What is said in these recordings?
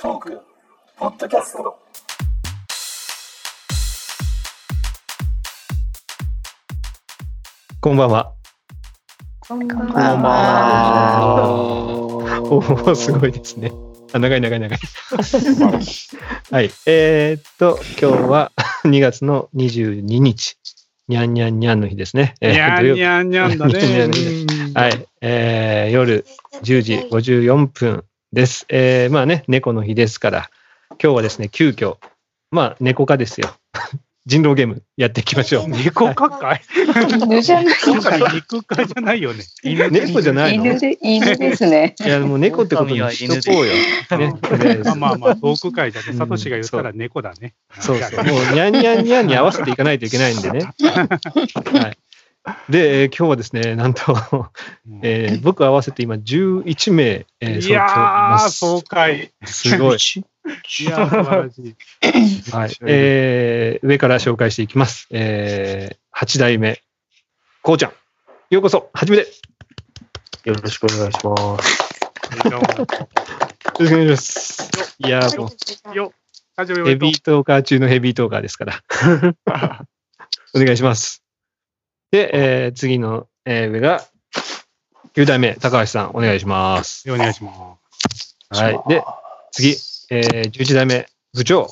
トークポッドキャストこんばんは。こんばんは。おお、すごいですね。あ、長い長い長い。はい。えーっと、今日は 2月の22日、にゃんにゃんにゃんの日ですね。えーにゃんにゃんにゃんだね。はい。えー夜10時54分です。えーまあね、猫の日ですから、今日はですね、急遽、まあ、猫化ですよ。人狼ゲームやっていきましょう。猫かかい犬じゃない。今回肉かじゃないよね。犬猫じゃないの？犬で、犬ですね。いや、もう猫ってことにしとこうよ。ね。まあまあまあ、トーク会だね。サトシが言ったら猫だね。そうそう。もう、にゃんにゃんにゃんに合わせていかないといけないんでね。はい。で、えー今日はですね、なんと、うんえー僕合わせて今11名、えー、いやー、そう爽快。すごい。いやー、素晴らしい。はい。えー上から紹介していきます。えー、8代目、こうちゃん。ようこそ、はじめて。よよろしくお願いします。どうもろしくお願いします。いやーもう、よ、ヘビートーカー中のヘビートーカーですから。お願いします。で、えー次の、えー上が、9代目、高橋さん、お願いします。お願いします。はい。で、次、えー、11代目、部長、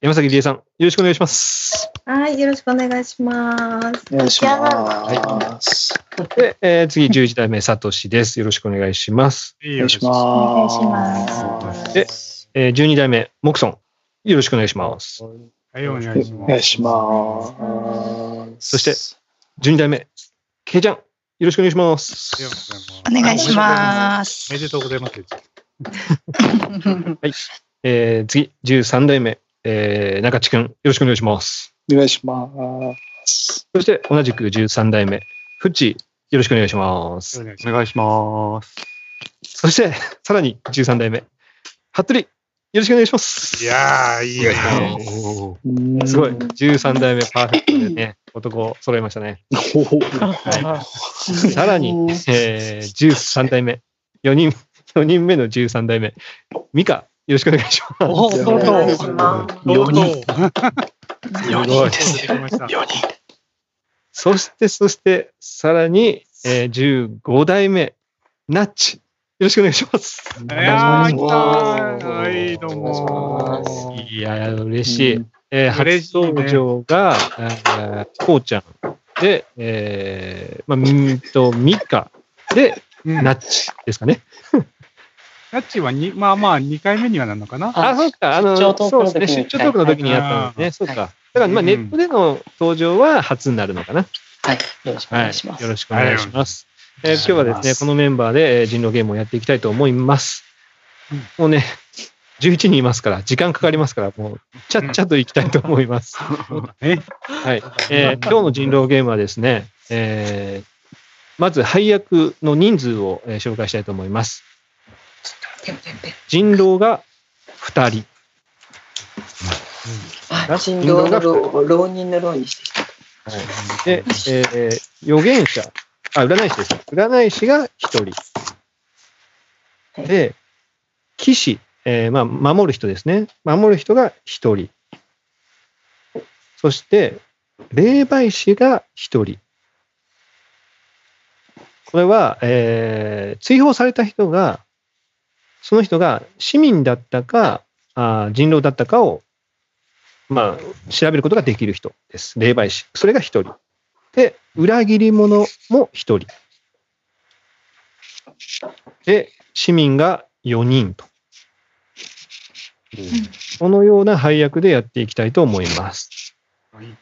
山崎理恵さん、よろしくお願いします。はい、よろしくお願いします。お願いします。で、えー次、11代目、さとしです。よろしくお願いします。よお願いしお願いしま。ますで、えー12代目、モクソン、よろしくお願いします。はい、お願いしお願います。します。そして、12代目、けいちゃん、よろしくお願いします。お願いします。おめでとうございます。えー次、13代目、えー中地くん、よろしくお願いします。お願いします。そして、同じく13代目、フッチ、よろしくお願いします。お願いしお願いします。そして、さらに13代目、服部、よろしくお願いしまます。す。いやー、いいよ。すごい。13代目パーフェクトでね、男揃いましたね。さらに、えー、13代目、4人、4人目の13代目、ミカ、よろしくお願いします。おとうとう。お願いしますとうとう。4 人です出てきました4人。そして、そして、さらに、えー、15代目、ナッチ、よろしくお願いします。いやー、来た。はい、どうも。いやー、嬉しい。うんえー嬉しいね初登場が、えーこうちゃん。で、えー、まあ、みと、ミカ。で、うんナッチですかね。ナッチはに、まあまあ、2回目にはなるのかな。あ、そうか。あの、出張トークの時にそうですね。出張トークの時にやったんですね。そうか。だから、まあ、うんネットでの登場は初になるのかな。はい、よろしくおはい。願いします。よろしくお願いします。えー今日はですね、このメンバーでえー人狼ゲームをやっていきたいと思いますうん。もうね、11人いますから、時間かかりますから、もう、ちゃっちゃといきたいと思います。はい。えー今日の人狼ゲームはですね、えーまず配役の人数を、えー紹介したいと思います。人狼が2人。あ、人狼の浪浪人の浪にしてきた。で、えー預言者、あ、占い師です。占い師が1人。で、騎士、えーまあ、守る人ですね。守る人が1人。そして、霊媒師が1人。これは、えー追放された人が、その人が市民だったか、あー人狼だったかを、まあ、調べることができる人です。霊媒師。それが1人。で、裏切り者も1人。で、市民が4人と。このような配役でやっていきたいと思います。はい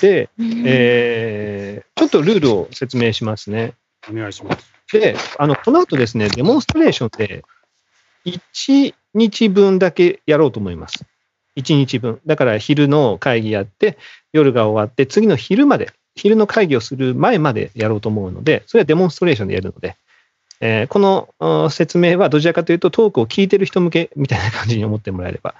で、えーちょっとルールを説明しますね。お願いします。で、あの、この後ですね、デモンストレーションで、1日分だけやろうと思います。1日分。だから昼の会議やって、夜が終わって、次の昼まで、昼の会議をする前までやろうと思うので、それはデモンストレーションでやるので、えーこの説明はどちらかというと、トークを聞いてる人向けみたいな感じに思ってもらえれば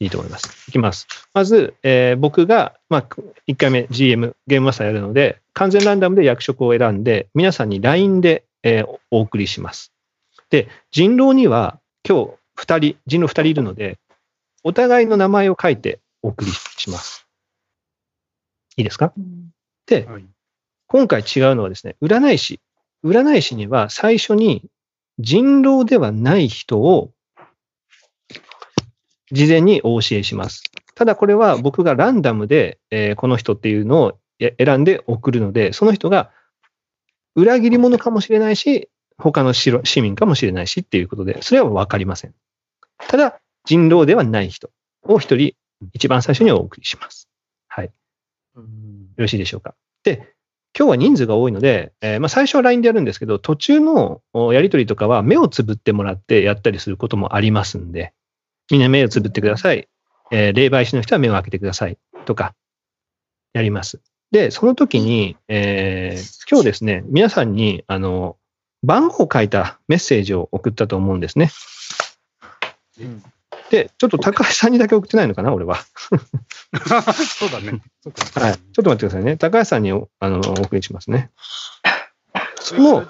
いいと思います。いきます。まず、えー僕が、まあ、1回目 GM、ゲームマスターやるので、完全ランダムで役職を選んで、皆さんに LINE で、えーお送りします。で、人狼には、今日二人、人狼二人いるので、お互いの名前を書いてお送りします。いいですか？で、はい今回違うのはですね、占い師。占い師には最初に人狼ではない人を事前にお教えします。ただこれは僕がランダムで、えーこの人っていうのをえ選んで送るので、その人が裏切り者かもしれないし、他の市市民かもしれないしっていうことで、それはわかりません。ただ、人狼ではない人を一人一番最初にお送りします。はい。よろしいでしょうか。で、今日は人数が多いので、えーまあ、最初は LINE でやるんですけど、途中のおやりとりとかは目をつぶってもらってやったりすることもありますんで、みんな目をつぶってください。えー霊媒師の人は目を開けてください。とか、やります。で、その時に、えー今日ですね、皆さんに、あの、番号を書いたメッセージを送ったと思うんですね。で、ちょっと高橋さんにだけ送ってないのかな、俺は。そうだね。はい。ちょっと待ってくださいね。高橋さんにおあのお送りしますね。そのの、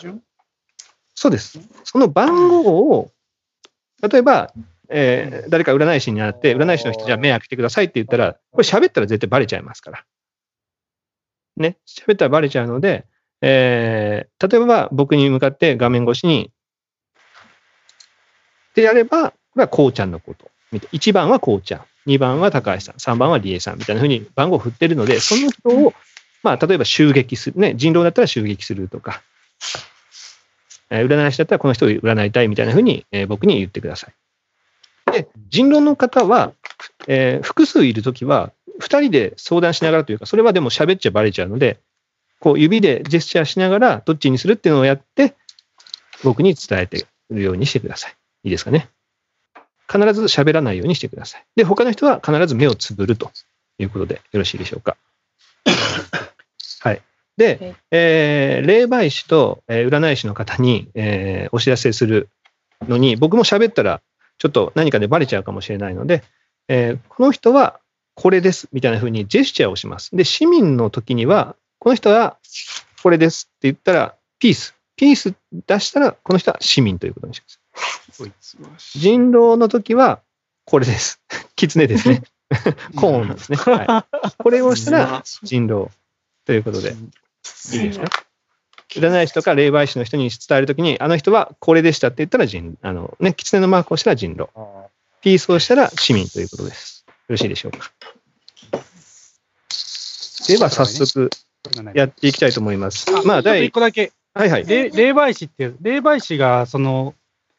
そうです。その番号を、例えば、えー誰か占い師になって、占い師の人じゃあ目開けてくださいって言ったら、これ喋ったら絶対バレちゃいますから。ね。喋ったらバレちゃうので、えー例えば僕に向かって画面越しに、でやれば、これはこうちゃんのこと。1番はこうちゃん。2番は高橋さん。3番は理恵さん。みたいな風に番号を振ってるので、その人を、まあ、例えば襲撃する。ね。人狼だったら襲撃するとか、えー占い師だったらこの人を占いたいみたいな風に、えー僕に言ってください。で、人狼の方は、えー複数いるときは、2人で相談しながらというか、それはでも喋っちゃバレちゃうので、こう指でジェスチャーしながら、どっちにするっていうのをやって、僕に伝えてるようにしてください。いいですかね？必ず喋らないようにしてください。で、他の人は必ず目をつぶるということでよろしいでしょうか。はい。で、えー霊媒師と、えー占い師の方に、えーお知らせするのに、僕も喋ったら、ちょっと何かでバレちゃうかもしれないので、えーこの人はこれですみたいな風にジェスチャーをします。で、市民の時には、この人はこれですって言ったら、ピース。ピース出したら、この人は市民ということにします。人狼の時は、これです。狐ですね。コーンですね。はい、これをしたら 人狼ということで、いいですか？占い師とか霊媒師の人に伝えるときに、あの人はこれでしたって言ったら人、あのね、狐のマークをしたら人狼。ピースをしたら市民ということです。よろしいでしょうか？では早速やっていきたいと思います。まあ、ちょっと一第、個だけ。はいはい。霊霊媒師って、霊媒師が、その、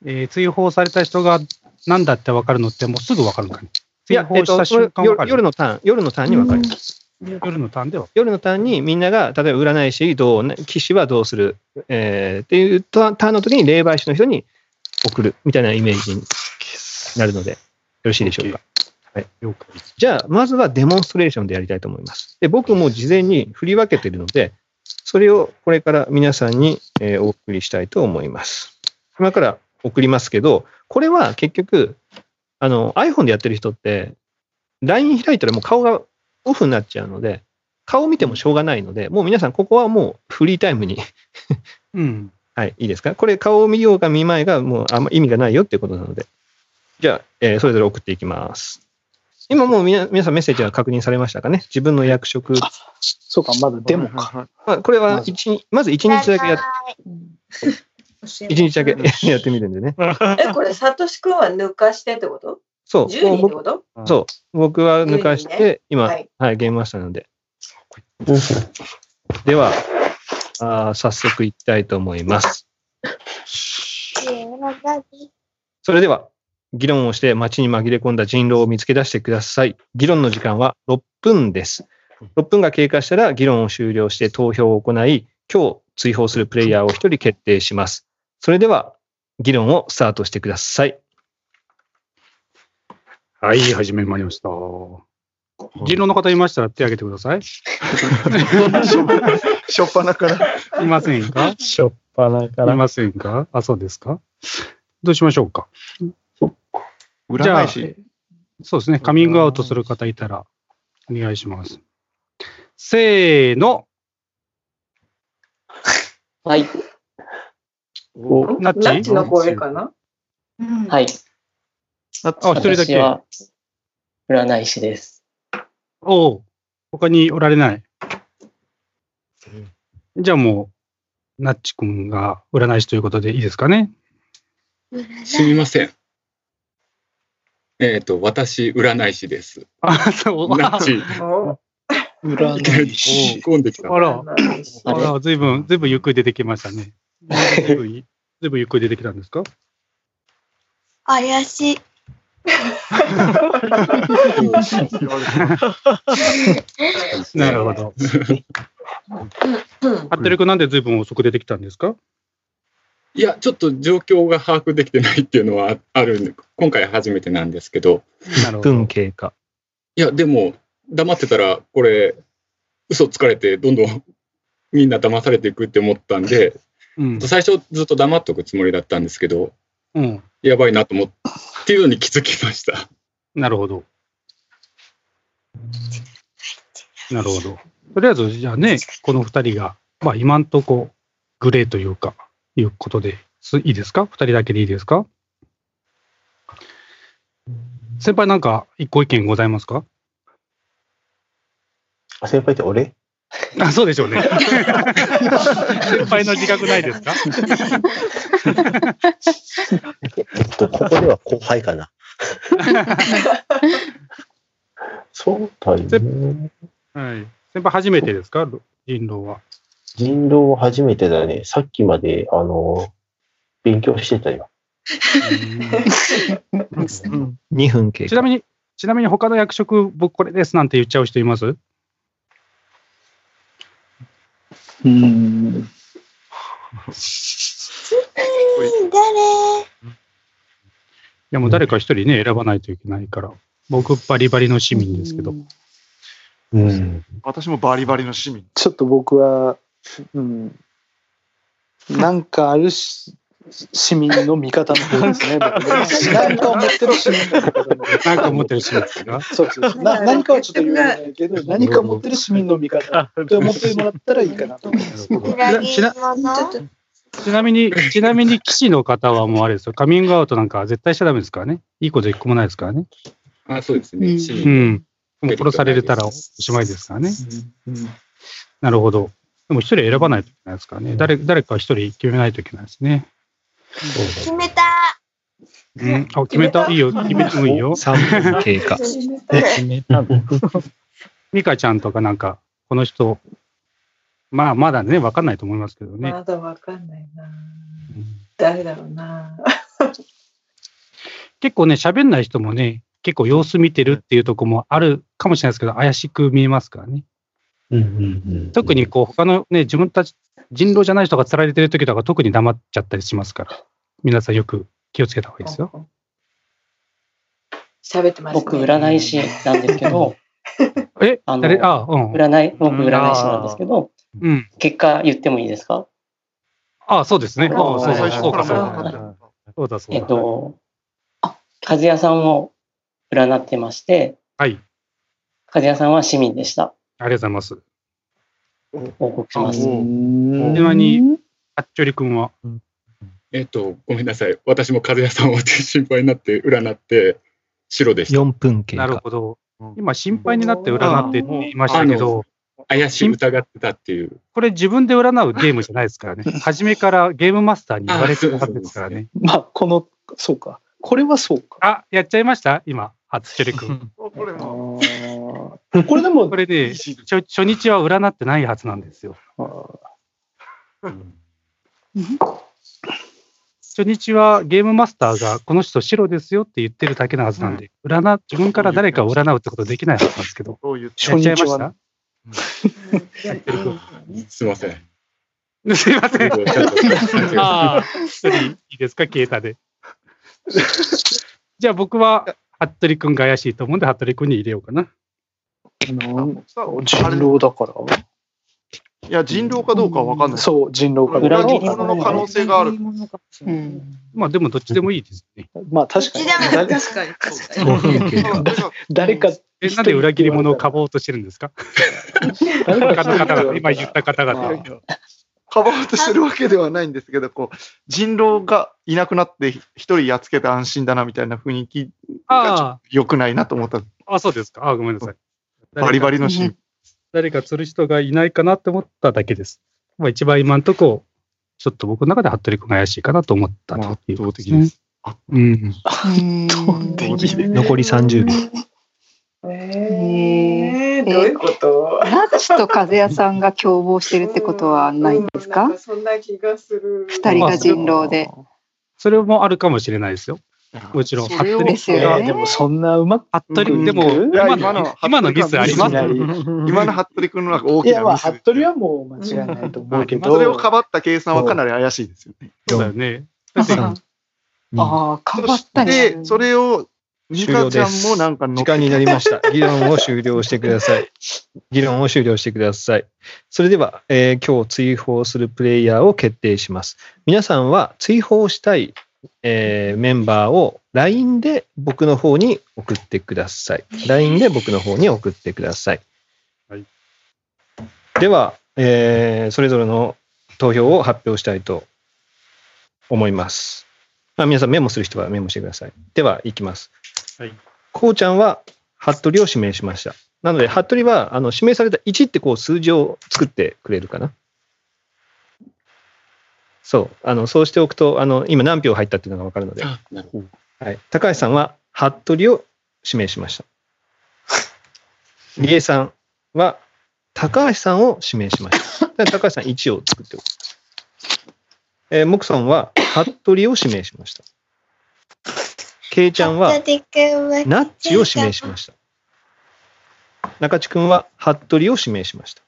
えー追放された人が何だって分かるのってもうすぐ分かるのかね。追放した瞬間分かる。夜のターン、夜のターンに分かります。夜のターンでは。夜のターンにみんなが、例えば占い師どう、ね、騎士はどうする、えーっていうターンの時に霊媒師の人に送るみたいなイメージになるので、よろしいでしょうか。了解。じゃあ、まずはデモンストレーションでやりたいと思います。で、僕も事前に振り分けているので、それをこれから皆さんに、えーお送りしたいと思います。今から送りますけど、これは結局、あの、iPhone でやってる人って、LINE 開いたらもう顔がオフになっちゃうので、顔見てもしょうがないので、もう皆さんここはもうフリータイムに、うん。はい、いいですか？これ顔を見ようが見まいがもうあんま意味がないよっていうことなので。じゃあ、えーそれぞれ送っていきます。今もうみな皆さんメッセージは確認されましたかね？自分の役職。そうか、まだデモか。まあ、これは一日、まず1日だけや、一日だけ やってみるんでね。え、これ、サトシ君は抜かしてってこと？そう。?10 人って僕こと？そう。僕は抜かし10人て、今、ははいい、ゲームマスターなので。では、あー早速いきたいと思います。それでは、議論をして街に紛れ込んだ人狼を見つけ出してください。議論の時間は6分です。6分が経過したら議論を終了して投票を行い、今日追放するプレイヤーを1人決定します。それでは、議論をスタートしてください。はい、始めまいりました。人狼の方いましたら手挙げてください。しょっぱなから。いませんか？しょっぱなから。いませんか？あ、そうですか？どうしましょうか？じゃあ。そうですね。カミングアウトする方いたら、お願いします。せーの。はい。おナッチ？ナッチの声かな？うんはい。なっあ、一人だけ。私は占い師です。おう他におられない？じゃあもう、ナッチ君が占い師ということでいいですかね？すみません。えっ、と、私、占い師です。あ、そう。ナッチ、お占い師。込んできた。あら、あら、ずいぶん、ずいぶんゆっくり出てきましたね。ずいぶん、ずいぶんゆっくり出てきたんですか？怪しい。なるほど。うん服部君なんでずいぶん遅く出てきたんですか？いや、ちょっと状況が把握できてないっていうのはあるんで、今回初めてなんですけど、なるほど。分経過。いや、でも、黙ってたら、これ、嘘つかれて、どんどんみんな騙されていくって思ったんで、うん。最初ずっと黙っとくつもりだったんですけど、うん。やばいなと思っていうのに気づきました。なるほど。なるほど。とりあえず、じゃあね、この二人が、まあ今んとこ、グレーというか、いうことで、すいいですか？二人だけでいいですか？先輩なんか一個意見ございますか？あ先輩って俺？あ、そうでしょうね。先輩の自覚ないですか？えっと、ここでは後輩かな。そうだよね。はい。先輩初めてですか？人狼は。人狼初めてだね。さっきまで、あの、勉強してたよ。2分経過。ちなみに、ちなみに他の役職、僕これですなんて言っちゃう人います？うーん。誰いやもう誰か一人ね、選ばないといけないから。僕、バリバリの市民ですけど。うん。私もバリバリの市民。ちょっと僕は、うん。なんかあるし市民の味方の方ですね。僕ねなんかを持ってる市民の味方の方なんか持ってる市民ですかそうそうそうな。何かはちょっと言えないけど、何か持ってる市民の味方って思ってもらったらいいかなと思います。ちなみに、ちなみに騎士の方はもうあれですよ。カミングアウトなんか絶対しちゃダメですからね。いいこと一個もないですからね。あ、そうですね。市う民ん。もう殺されたらおしまいですからね。なるほど。でも一人選ばないといけないですからね。誰、誰か一人決めないといけないですね。決めたうん。あ、決めた？いいよ。決めてもいいよ。3分経過。決めたの ミカちゃんとかなんか、この人、まあ、まだね、わかんないと思いますけどね。まだわかんないな。誰だろうな。結構ね、喋んない人もね、結構様子見てるっていうとこもあるかもしれないですけど、怪しく見えますからね。うんうんうん。特にこう、他のね、自分たち、人狼じゃない人が釣られてる時とか特に黙っちゃったりしますから、皆さんよく気をつけた方がいいですよ。喋ってます、ね。僕、占い師なんですけど、えあの誰？あ、うん。占い、僕、占い師なんですけど、うん。結果言ってもいいですか？あそうですね。あそう最そうそそうかってか。るそうだ、えだ。っと、和也さんを占ってまして、はい。和也さんは市民でした。ありがとうございます。報告します。ちなみに、あっちょりくんは。えっと、ごめんなさい。私も和也さんを心配になって占って、白でした。4分経過。なるほど。今、心配になって占ってって言いましたけど、怪しい疑ってたっていう。これ自分で占うゲームじゃないですからね。初めからゲームマスターに言われてるはずですからね。まあ、この、そうか。これはそうか。あ、やっちゃいました今、初チョリ君。これも、これでもこ、れで、初初日は占ってないはずなんですよ。初日はゲームマスターがこの人白ですよって言ってるだけなはずなんで、占、自分から誰かを占うってことできないはずなんですけど。そういう、やっちゃいまし初日はたすいません。すいません。ああ、一人いいですか、ケータで。じゃあ僕は、服部君が怪しいと思うんで、服部君に入れようかな。なんさ人狼だから。いや、人狼かどうかは分かんない。そう、人狼かどうか。裏切り者の可能性がある。うん。まあでもどっちでもいいですね。まあ、確かに。確かに。5分経過。誰か、え、なんで裏切り者をかぼうとしてるんですか？誰他の方々、今言った方々。か。ばおうとしてるわけではないんですけど、こう、人狼がいなくなって一人やっつけて安心だなみたいな雰囲気あ良くないなと思った。あ、あ、そうですか。あ、ごめんなさい。バリバリのシーン。誰か釣る人がいないかなって思っただけです。まあ一番今んとこ、ちょっと僕の中で服部君が怪しいかなと思ったということですね。うん。残り30秒。えー、どういうこと？ナッチと風屋さんが共謀してるってことはないんですか？そんな気がする。二人が人狼で。それもあるかもしれないですよ。もちろん。それをですよねいやでもそんなうまく。服部、でも、いや今の、今のミスあります？今の服部君の大いや、まあ、きなミス。服部はもう間違いないと思うけど。それをかばった計算はかなり怪しいですよね。そうだよね。ああ、かばったり。で、それを、ミカちゃんもなんか時間になりました。議論を終了してください。議論を終了してください。それでは、えー今日追放するプレイヤーを決定します。皆さんは追放したい、えーメンバーを LINE で僕の方に送ってください。LINE で僕の方に送ってください。はいでは、えーそれぞれの投票を発表したいと思います。まあ、皆さんメモする人はメモしてください。では、いきます。はい。こうちゃんは、服部を指名しました。なので、服部は、あの、指名された1ってこう数字を作ってくれるかな。そう。あの、そうしておくと、あの、今何票入ったっていうのがわかるので。あ、なるほど。はい。高橋さんは、服部を指名しました。理恵さんは、高橋さんを指名しました。で 高橋さん1を作っておく。えー、モクソンは、服部を指名しました。ケイちゃんは、ナッチを指名しました。中地君は、服部を指名しました。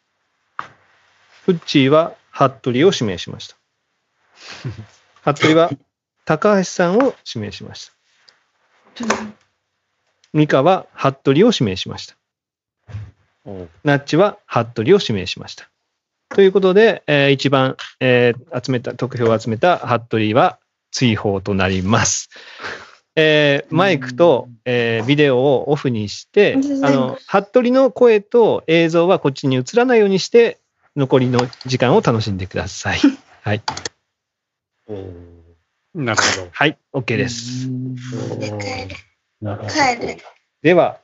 フッチーは、服部を指名しました。服部は、高橋さんを指名しました。ミカは、服部を指名しました。ナッチは、服部を指名しました。ということで、えー一番、えー集めた、得票を集めた服部は追放となります。えーマイクと、えービデオをオフにして、あの、服部の声と映像はこっちに映らないようにして、残りの時間を楽しんでください。はい。なるほど。はい、OK です。なる。では、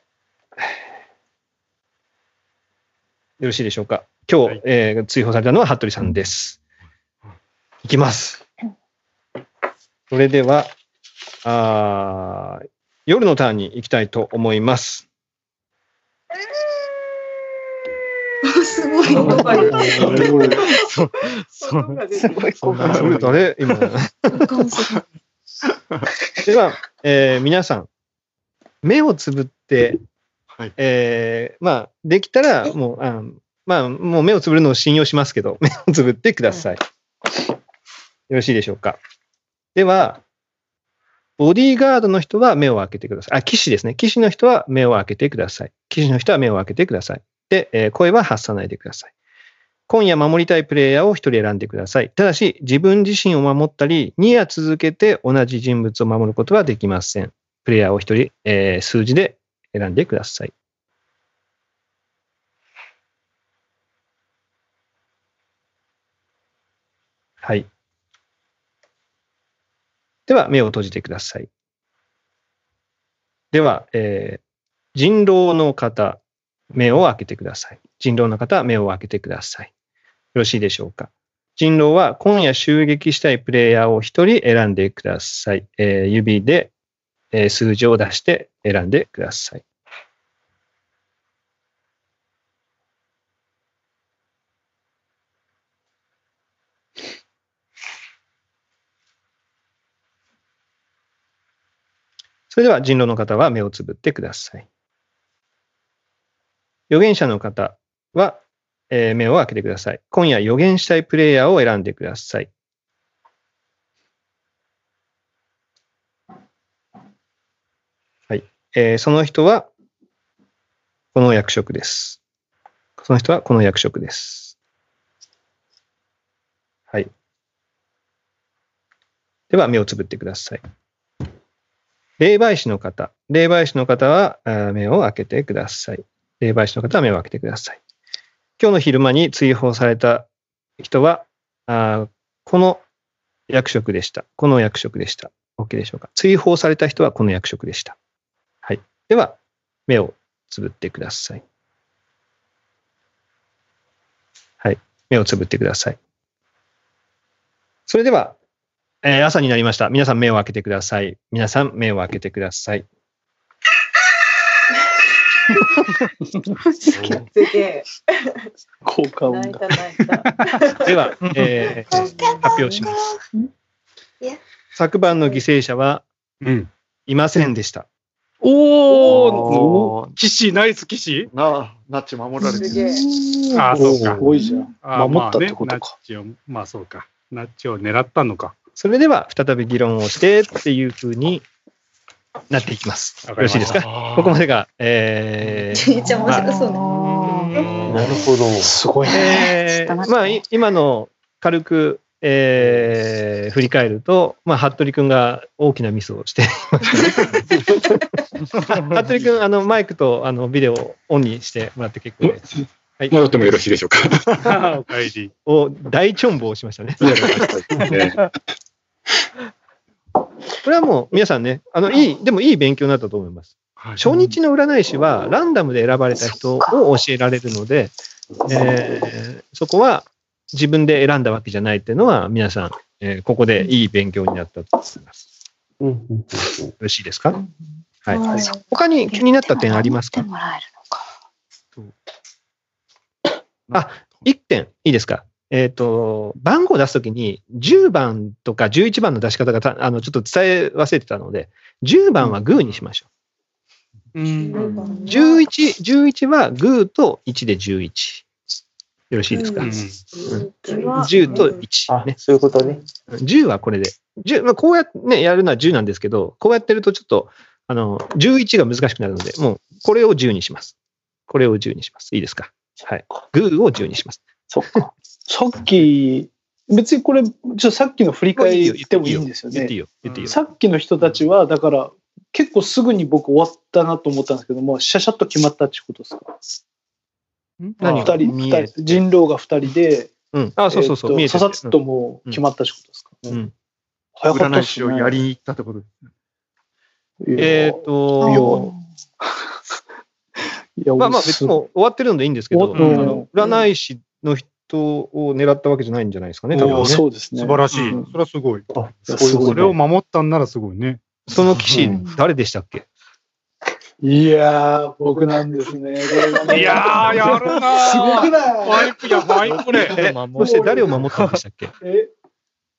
よろしいでしょうか。今日、えー追放されたのは服部さんです。いきます。それでは、あー夜のターンに行きたいと思います。すごい。そうそうすごいそれ誰今。では、えー皆さん、目をつぶって、はいえーまあ、できたら、もう、あまあ、もう目をつぶるのを信用しますけど、目をつぶってください。よろしいでしょうか。では、ボディーガードの人は目を開けてください。あ、騎士ですね。騎士の人は目を開けてください。騎士の人は目を開けてください。で、えー声は発さないでください。今夜守りたいプレイヤーを一人選んでください。ただし、自分自身を守ったり、2夜続けて同じ人物を守ることはできません。プレイヤーを一人、えー数字で選んでください。はい。では、目を閉じてください。では、えー人狼の方、目を開けてください。人狼の方は、目を開けてください。よろしいでしょうか？人狼は今夜襲撃したいプレイヤーを一人選んでください。えー指で、えー数字を出して選んでください。それでは人狼の方は目をつぶってください。預言者の方は、えー目を開けてください。今夜予言したいプレイヤーを選んでください。はい。えーその人は、この役職です。その人はこの役職です。はい。では、目をつぶってください。霊媒師の方。霊媒師の方は目を開けてください。霊媒師の方は目を開けてください。今日の昼間に追放された人は、あこの役職でした。この役職でした。OK でしょうか？追放された人はこの役職でした。はいでは、目をつぶってください。はい。目をつぶってください。それでは、えー朝になりました。皆さん目を開けてください。皆さん目を開けてください。すげえ。効果音が。では、えー発表します。昨晩の犠牲者はうん。いませんでした。おおー、騎士、ナイス騎士なあ、ナッチ守られてる。え。ああ、そうかす。ごいじゃん。あー守ったってことかまあね、ナッチを、まあそうか。ナッチを狙ったのか。それでは、再び議論をしてっていう風になっていきます。よろしいですか？ここまでが、えーめっちゃ面白そうね。なるほど。すごいね。えーまあ、い今の軽く、えー振り返ると、まあ、服部君が大きなミスをしていましたね。服部君、あの、マイクとあのビデオをオンにしてもらって結構です。はい。戻ってもよろしいでしょうか？お帰り。を大チョンボをしましたね。ねこれはもう皆さんね、あの、い。い、でもいい勉強になったと思います。初日の占い師はランダムで選ばれた人を教えられるので、えーそこは自分で選んだわけじゃないっていうのは皆さん、えーここでいい勉強になったと思います。うんよろしいですか？はい。はい他に気になった点ありますか？あ、1点。いいですか？えっ、と、番号を出すときに10番とか11番の出し方がたあのちょっと伝え忘れてたので、10番はグーにしましょうん。う。11、11はグーと1で11。よろしいですか、うん10と1、あね。、そういうことね。10はこれで。10まあ、こうやってね、やるのは10なんですけど、こうやってるとちょっと、あの、11が難しくなるので、もう、これを10にします。これを10にします。いいですか？はい。グーを10にします。そっか。さっき、別にこれ、ちょっとさっきの振り返ってもいいんですよね。さっきの人たちは、だから、結構すぐに僕終わったなと思ったんですけども、シャシャッと決まったってことですか？何が？二人、二人、人狼が二人で、うん。あ、そうそうそう。えささっともう決まったってことですか、うん。うん。早かった占い。師をやりに行ったってことですえっ、と、いやまあまあ別すにもう終わってるんでいいんですけど、占い師の人を狙ったわけじゃないんじゃないですかね、多分ね。そうですね。素晴らしい。うんそれはすごい。あ、すそういうことそれを守ったんならすごいね。その騎士うん、誰でしたっけ？いやー、僕なんですね。いやー、やるなー。すごくない？ワイプや、ワイプね。え、そして誰を守ったんでしたっけ？え、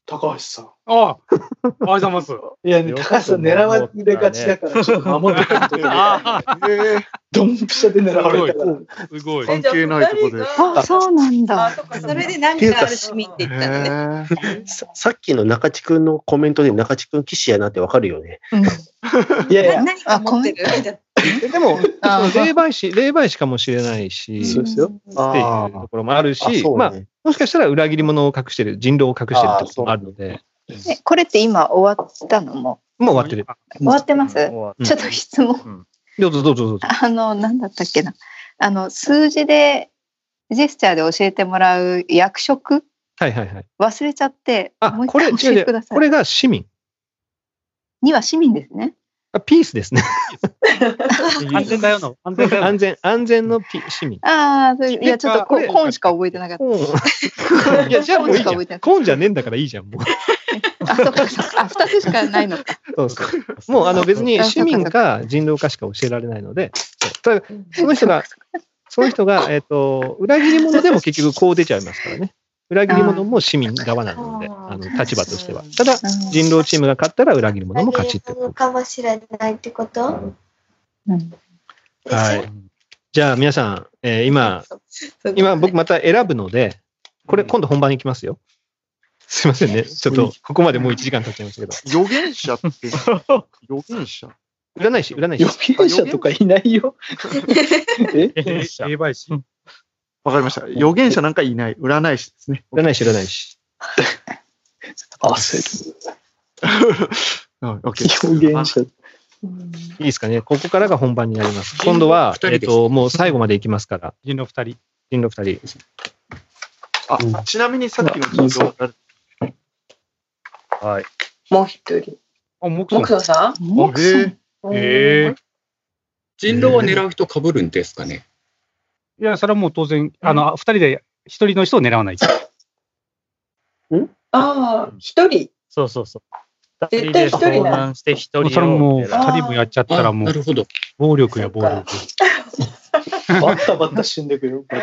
高橋さん。ああ、ありがとうございます。いやね、高橋さん狙われがちだから、ちょっと守ってくれてあえドンピシャで狙われたから。すごい。関係ないとこで。あ、そうなんあ、だ。そっか、それで何かある趣味って言ったのね。へささっきの中地君のコメントで中地君騎士やなってわかるよね。いやいや、何か持ってる？でも、あその霊媒師、霊媒師かもしれないし、そうですよ。っていうところもあるあし、そうまあ、ね。もしかしたら裏切り者を隠してる、人狼を隠してるってこともあるので、えこれって今終わったのも？もう終わってる。終わってます？うんちょっと質問。どうぞどうぞどうぞ。あの、なんだったっけな？あの、数字で、ジェスチャーで教えてもらう役職？はいはいはい。忘れちゃって、あ、もう一これ、回教。えてください。これが市民。には市民ですね。あピースですね。安全だよの。安全だよの。安全、安全のピ市民。ああ、そういういや、ちょっとここれ本しか覚えてなかった。うん いや、じゃあもういいじゃんコンしか覚えてない。コンじゃねえんだからいいじゃん、もう。あ、そっかそっか。あ、二つしかないのか。そうそう。もうあの別に市民か人狼かしか教えられないので、そうただその人が、その人が、えっ、と、裏切り者でも結局こう出ちゃいますからね。裏切り者も市民側なので、あの立場としては。ただ、人狼チームが勝ったら裏切り者も勝ちってこと。かもしれないってこと？うんはい。じゃあ皆さん、えー今、今僕また選ぶので、これ今度本番に行きますよ。すいませんね。ちょっと、ここまでもう1時間経っちゃいましたけど。予言者って、予言者占い師、占い予師。言者とかいないよ。え？霊媒師。わかりました。予言者なんかいない。占い師ですね。占い師、占い師。焦る。うん、オッケー。予言者。いいですかね。ここからが本番になります。今度は、えっと、もう最後まで行きますから、人狼二人。人狼二人。あ、ちなみにさっきの人狼、はい。もう一人。あ、木木さん。曽さんえ。ええ。人狼は狙う人被るんですかね。いや、それはもう当然、あの、二人で一人の人を狙わないと。ああ、一人？そうそうそう。絶対一人遭な難して一人をそれも二人もやっちゃったらもう、暴力や暴力。バッタバッタ死んでくよ。な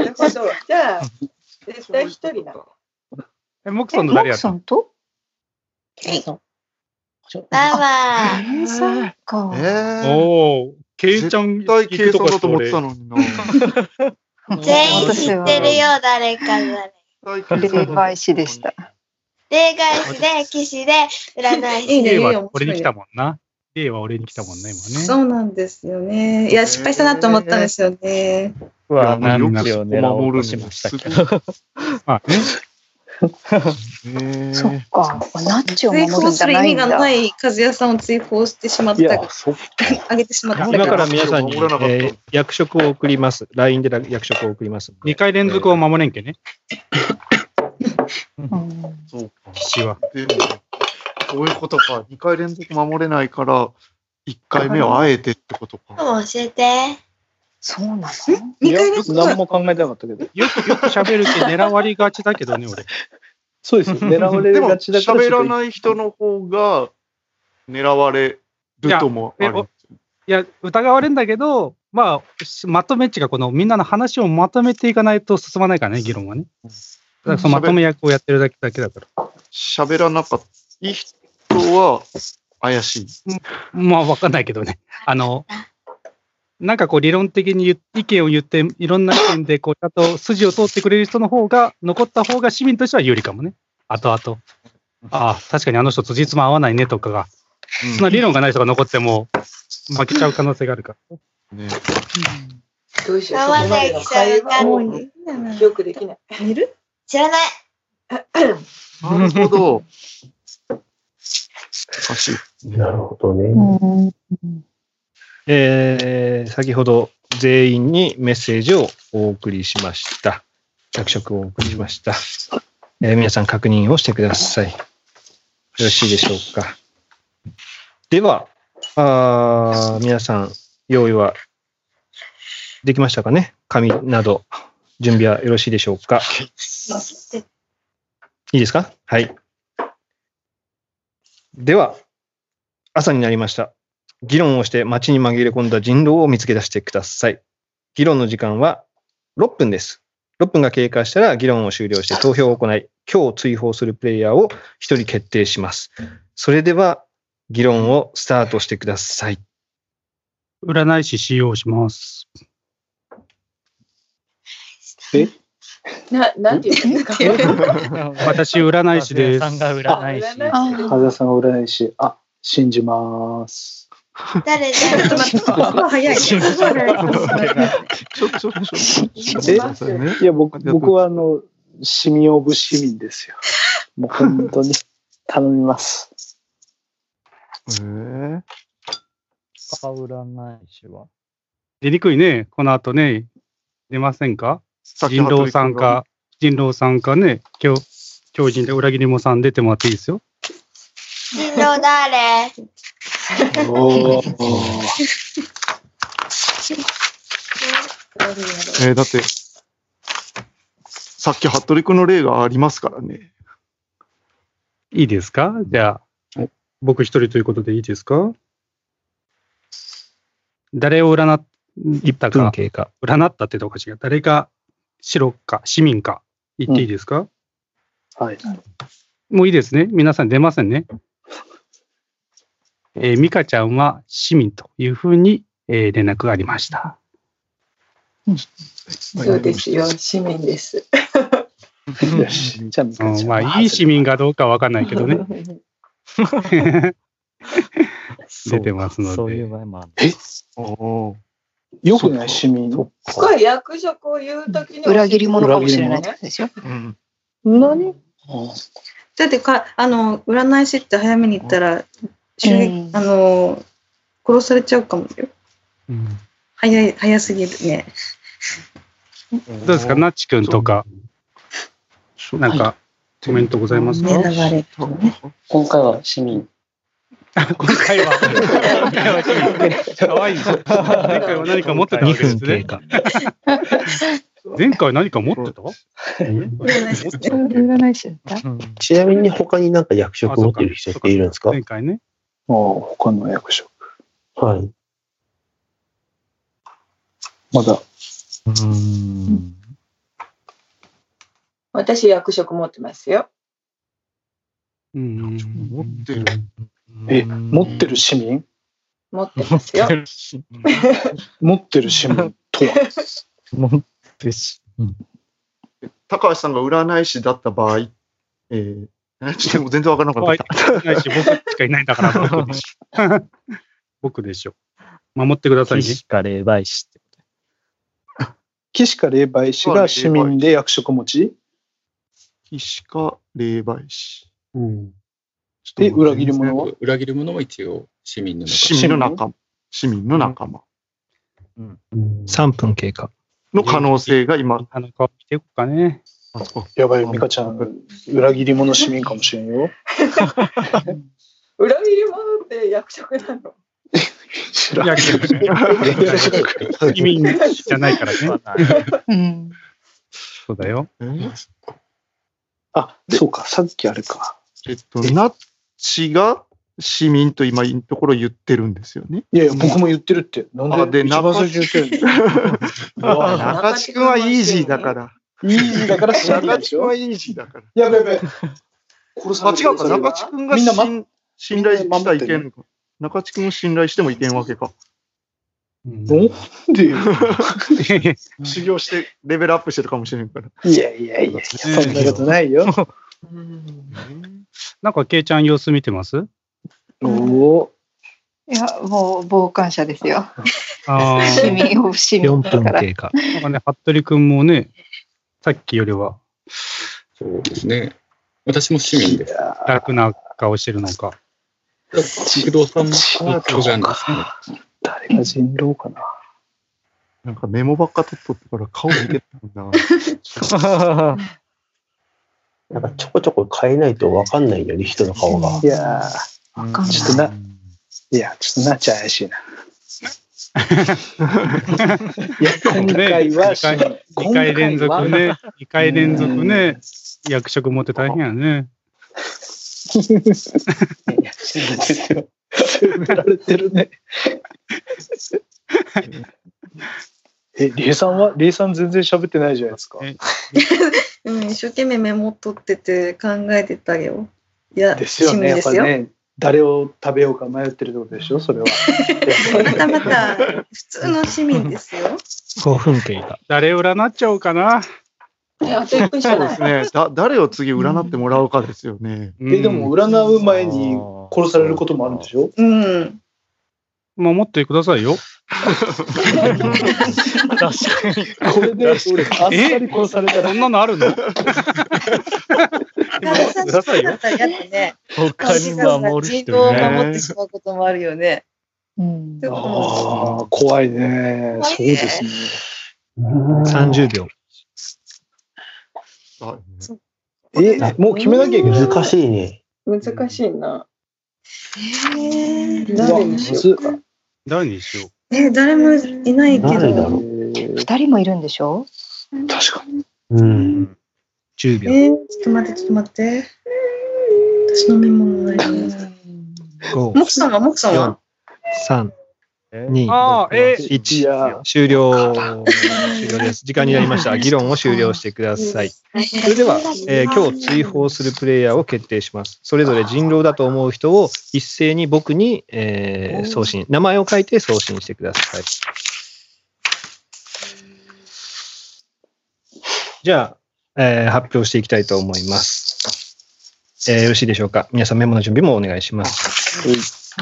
るほど。じゃあ、絶対一人なの。え、モクソンの誰やった？モクソンと？ババ計算か。おお、ケイちゃん、絶対計算だと思ってたのにな。全員知ってるよ、誰か誰。霊媒師でした。霊外師で、騎士で、占い師で。霊は俺に来たもんな。霊は俺に来たもんね、今ね。そうなんですよね。いや、失敗したなと思ったんですよね。うわ、ナよくッチを狙おうとしましたけど。まあね。そっか。ナッチを守追放るんじする意味。がない和也さんを追放してしまったが、あげてしまった今から皆さんに、えー役職を送ります。LINE で役職を送ります。二回連続を守れんけね。そうか。騎士は。でも、そういうことか。2回連続守れないから、1回目はあえてってことか。教えて。そうなの？いや、何も考えてなかったけど。よくよく喋るけ狙われがちだけどね、俺。そうですよ。狙われでも、がちだから。喋らない人の方が狙われるともある。いや、疑われるんだけど、まあ、まとめっちがこのみんなの話をまとめていかないと進まないからね、議論はね。だからそのまとめ役をやってるだけだけだから。喋らなかった。いい人は怪しい。まあ、わかんないけどね。あの、なんかこう理論的に言意見を言って、いろんな意見でこう、ちゃんと筋を通ってくれる人の方が、残った方が市民としては有利かもね。後々。ああ、確かにあの人辻褄合わないねとかが、そんな理論がない人が残っても、負けちゃう可能性があるから。ね、どうしよう。合わないそこまでの会話を記憶できない。いる？知らない。なるほど。難しい。なるほどね。えー先ほど全員にメッセージをお送りしました。役職をお送りしました。えー皆さん確認をしてください。よろしいでしょうか。では、あー皆さん、用意はできましたかね？紙など、準備はよろしいでしょうか？いいですか？はい。では、朝になりました。議論をして街に紛れ込んだ人狼を見つけ出してください。議論の時間は6分です。6分が経過したら議論を終了して投票を行い、今日追放するプレイヤーを1人決定します。それでは、議論をスタートしてください。占い師使用します。え？な、なんて言うんですか？私、占い師です。さんが占い師。風田さんが占い師。あ、信じます。誰？誰？ちょっと待って。早い。ちょ、ちょ、ちょ、ちょ、えいや、僕、僕はあの、市民オブ市民ですよ。もう本当に頼みます。えー、赤占い師は？出にくいね。この後ね、出ませんか？人狼さんか、人狼さんかね、今日、狂人で裏切り者さん出てもらっていいですよ。人狼誰？お えーだって、さっき服部君の例がありますからね。いいですか？じゃあ、僕一人ということでいいですか？誰を占ったか。占ったってどうか違う。誰が白か市民か言っていいですか、はい。もういいですね。皆さん出ませんね。えー、ミカちゃんは市民というふうに、えー連絡がありました。そうですよ、市民です。うんまあ、いい市民かどうかわかんないけどね。出てますので。そういう場合もある。え？およくない？市民。これ役職を言うときに裏切り者かもしれないってことでしょうん。何？だってか、あの、占い師って早めに行ったら、襲撃あの、殺されちゃうかもよ。うん。早い、早すぎるね。どうですか、ナッチ君とか、なんかコメントございますか、今回は市民。今回は、今回は。かわいい。前回は何か持ってたわ2けですね。前回何か持ってた？占い師だったちなみに他になんか役職持ってる人っているんですか？前回ね。ああ、他の役職。はい。まだ。うん。私、役職持ってますよ。うん。持ってる。え、持ってる市民？持ってますよ。持ってる市民とは？持ってし。高橋さんが占い師だった場合、えー、ちょっともう全然わからなかはいった。ないし、僕しかいないんだから、僕でしょ。僕でしょ。守ってくださいね。岸か霊媒師って。岸か霊媒師が市民で役職持ち？岸か霊媒師。うん。で、裏切り者は？裏切り者も一応市民の中市民の仲間。市民の仲間3分経過。の可能性が今。あの顔見ていこうかね。やばい、美香ちゃん、裏切り者市民かもしれんよ。裏切り者って役職なの？知らん。役職市民じゃないからね。うん。そうだよ。あ、そうか、さっきあれか。えっと、ナッチが市民と今のところ言ってるんですよね。いやいや、僕も言ってるって。なんあでで一番最初に言ってるの？中地君はイージーだから。イージーだから市民中でしょ地君はイージーだから。やべやべ。殺さあ、れ違うか。中地君がみんなま信信頼したらいけんのか。中地君を信頼してもいけんわけか。なんでよ。修行してレベルアップしてるかもしれんから。いやいやいや、そんなことないよ。なんか、ケイちゃん様子見てます？おお。いや、もう傍観者ですよ。あー市民を市民だから。経過。なんかね、服部くんもね、さっきよりはそうですね。私も市民です。楽な顔してるのか。工藤さんも一緒じゃないですね。誰が人狼かな。なんかメモばっか取っとってから顔見てたんだ。なんかちょこちょこ変えないとわかんないよね、人の顔が。いやー、ちょっとな、いや、ちょっとなっちゃ怪しいな。いや、今回は市民、2回連続ね、2回連続ね、役職持って大変やね。責められてるね。え、リエさんはリエさん全然喋ってないじゃないですか。うん、一生懸命メモ取ってて考えてたよ。いや、ですよね。やっですよ。ぱね、誰を食べようか迷ってるってことでしょ、それは。またまた、普通の市民ですよ。5分経過。誰占っちゃおうかな。え、あと1分しそう。ですね。だ誰を次占ってもらうかですよね。え、でも占う前に殺されることもあるんでしょ？うん。守ってくださいよ。確かに。これで、俺、あっさり殺されたらそんなのあるの？くださいよ。だやってね、他に守る人人道を守ってしまうこともあるよね。うん。ああ、怖いね。そうですね。30秒。あえ、もう決めなきゃいけない？難しいね。難しいな。えー、誰にしようか。誰にしよえ誰もいないけど。誰だろう？二人もいるんでしょ？確かに。うん。10え秒。ー、ちょっと待って、ちょっと待って。私飲み物ないね。5、モクさんはモクさんは？3、2、ああ、えい1。や、終了。終了です。時間になりました。議論を終了してください。それでは、えー今日追放するプレイヤーを決定します。それぞれ人狼だと思う人を一斉に僕に、えー送信、名前を書いて送信してください。じゃあ、えー発表していきたいと思います。えーよろしいでしょうか皆さんメモの準備もお願いします。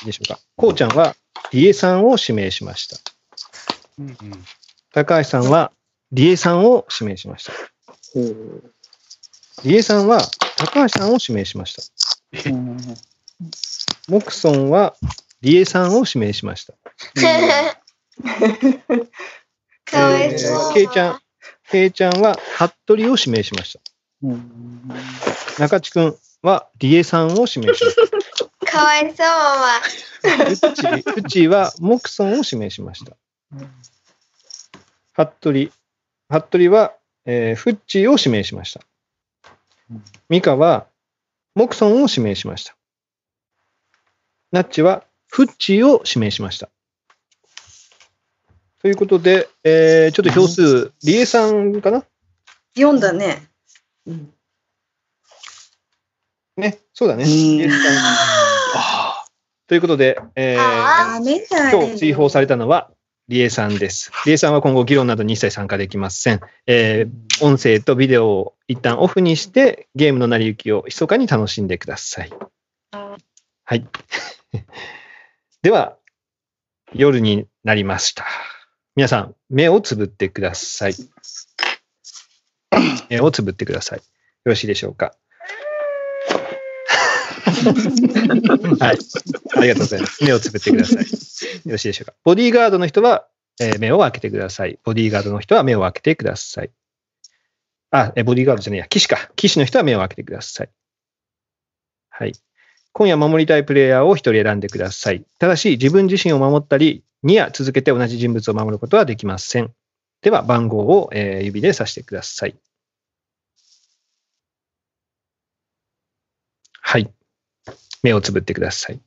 いいでしょうかこうちゃんは、リエさんを指名しました。う。うんうん高橋さんは、リエさんを指名しました。リエさんは、高橋さんを指名しました。モクソンは、リエさんを指名しました。かわいそう。えーケイちゃん、ケイちゃんは、服部を指名しました。中地くん、はリエさんを指名しました。かわいそう、マフッチー、フッチーはモクソンを指名しました。ハットリ、ハットリは、えーフッチーを指名しました。ミカはモクソンを指名しました。ナッチはフッチーを指名しました。ということで、えーちょっと票数、リエさんかな？読んだね。ね、そうだね。リエさんということで、えー今日追放されたのは、リエさんです。リエさんは今後議論などに一切参加できません。えー音声とビデオを一旦オフにして、ゲームの成り行きを密かに楽しんでください。はい。では、夜になりました。皆さん、目をつぶってください。目をつぶってください。よろしいでしょうか。はい。ありがとうございます。目をつぶってください。よろしいでしょうか。ボディーガードの人は、えー目を開けてください。ボディーガードの人は目を開けてください。あ、えボディーガードじゃねえや。騎士か。騎士の人は目を開けてください。はい。今夜守りたいプレイヤーを一人選んでください。ただし、自分自身を守ったり、2夜続けて同じ人物を守ることはできません。では、番号を、えー指で指してください。はい。目をつぶってください。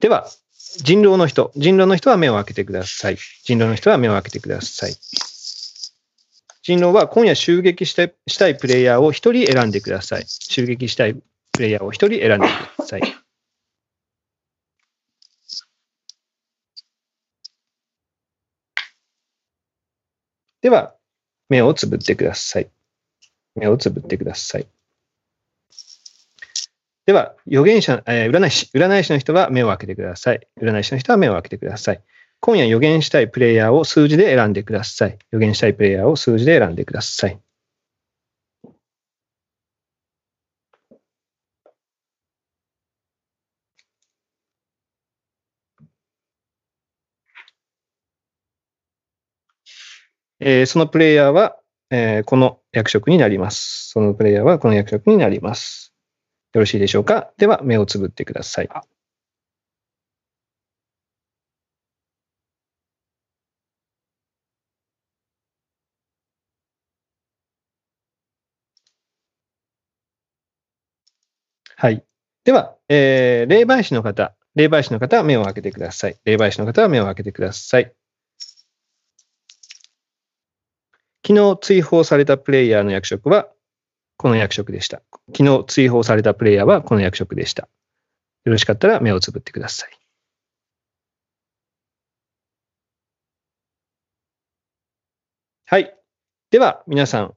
では、人狼の人。人狼の人は目を開けてください。人狼の人は目を開けてください。人狼は今夜襲撃したしたいプレイヤーを一人選んでください。襲撃したいプレイヤーを一人選んでください。では、目をつぶってください。目をつぶってください。では、預言者、えー占い師、占い師の人は目を開けてください。占い師の人は目を開けてください。今夜予言したいプレイヤーを数字で選んでください。予言したいプレイヤーを数字で選んでください。えーそのプレイヤーは、えーこの役職になります。そのプレイヤーはこの役職になります。よろしいでしょうか？では、目をつぶってください。はい。では、えー霊媒師の方、霊媒師の方は目を開けてください。霊媒師の方は目を開けてください。昨日追放されたプレイヤーの役職はこの役職でした。昨日追放されたプレイヤーはこの役職でした。よろしかったら目をつぶってください。はい。では、皆さん、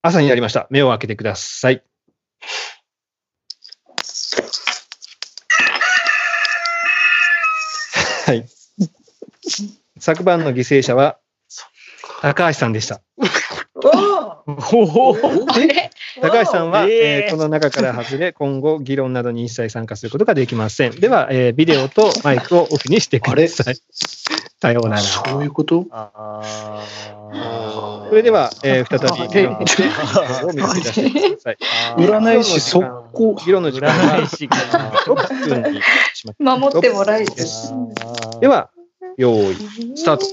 朝になりました。目を開けてください。はい。昨晩の犠牲者は、高橋さんでした。高橋さんは、えーこの中から外れ、今後、議論などに一切参加することができません。では、えービデオとマイクをオフにしてください。さようなら。そういうこと？それでは、えー再び議論の時間を見つけ出してください。占い師速攻。議論の時間は6分にします。守ってもらえる。では、用意、スタート。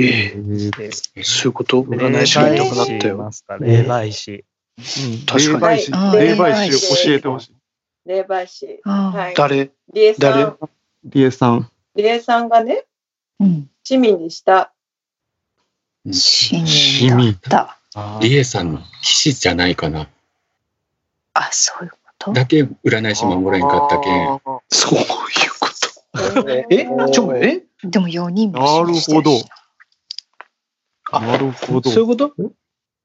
ええそういうこと？占い師がいなくなったよ。霊媒師。確かに。霊媒師教えてほしい。霊媒師。あはい。誰？リエさ誰？ん、リエさん。リエさんがね、市民にした。死市民だ。リエさんの騎士じゃないかな。あ、そういうこと？だけ占い師守れんかったけん。そういうこと。え？ちょ、え？でも4人もなるほど。あなるほど。そういうこと？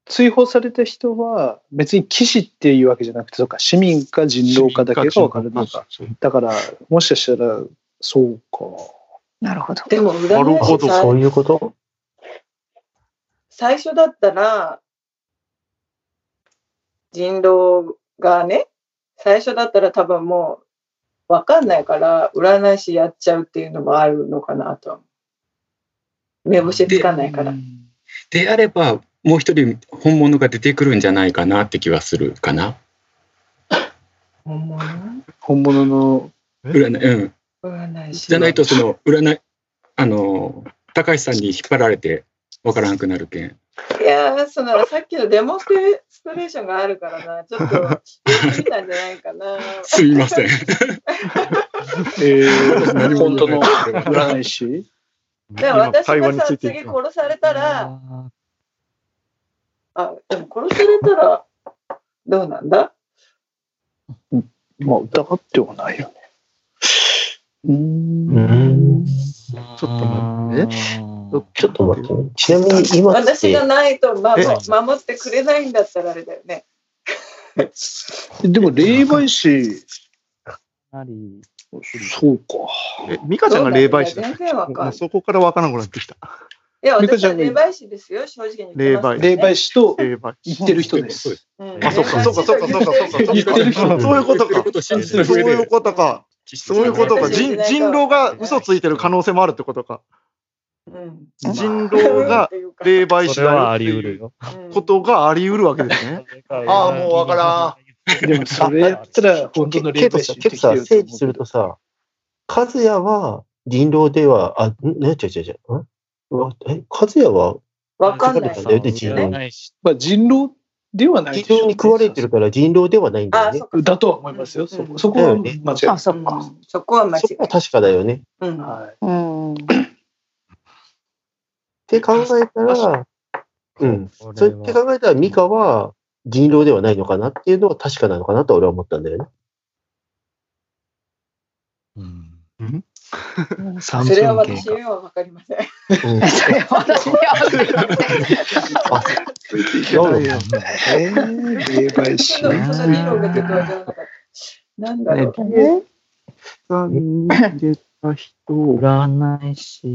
追放された人は別に騎士っていうわけじゃなくて、そうか、市民か人狼かだけが分かるのか。だから、もしかしたら、そうか。なるほど。でも占い師さそういうこと？最初だったら、人狼がね、最初だったら多分もう分かんないから、占い師やっちゃうっていうのもあるのかなとは。目星つかないから。であれば、もう一人本物が出てくるんじゃないかなって気はするかな。本物？本物の？占い、うん。占い師。じゃないと、その、占い、あの、高橋さんに引っ張られてわからんくなるけん。いやー、そのさっきのデモンストレーションがあるからな、ちょっと言ってみたんじゃないかな。すいません。えー、本当の占い師？でも私がさ、次殺されたら、あ、でも殺されたら、どうなんだ？まあ、疑ってはないよね。うーん。うん。ちょっと待って。ちょっと待ってね。ちなみに今っ私がて、ないと守ってくれないんだったらあれだよね。でも、霊媒師、なり、そうか。え、ミカちゃんが霊媒師だ全然わかんないもうそこからわからなくなってきた。いや、美香ちゃんが私は霊媒師ですよ、正直に言ってますよね、霊媒師と霊媒師。言ってる人です。うんあ、そっか、そっか、そっか、そっか、そっか。言ってる人そういうことか。そういうことか。そういうことか。人人狼が嘘ついてる可能性もあるってことか。うん人狼が霊媒師だあよっていうり得るよ。ことがあり得るわけですね。ああ、もうわからん。でも、それやったら、本当の霊媒師けどさ、整理するとさ、和也は人狼では、あ、んね、違う違う違う。え、和也はわかんないよね、人狼。まあ、人狼ではないでしょ人狼に食われてるから人狼ではないんだよあ、ね。だとは思いますよ。そうんそこは間違いない。あ、そそこは間違いそこは確かだよね。うんはい。うん。って考えたら、うん。そうやって考えたら、ミカは人狼ではないのかなっていうのは確かなのかなと俺は思ったんだよね。それは私にはわかりません。うん。それは私には分かりません。霊媒師なんだろう。さんに入れた人占い師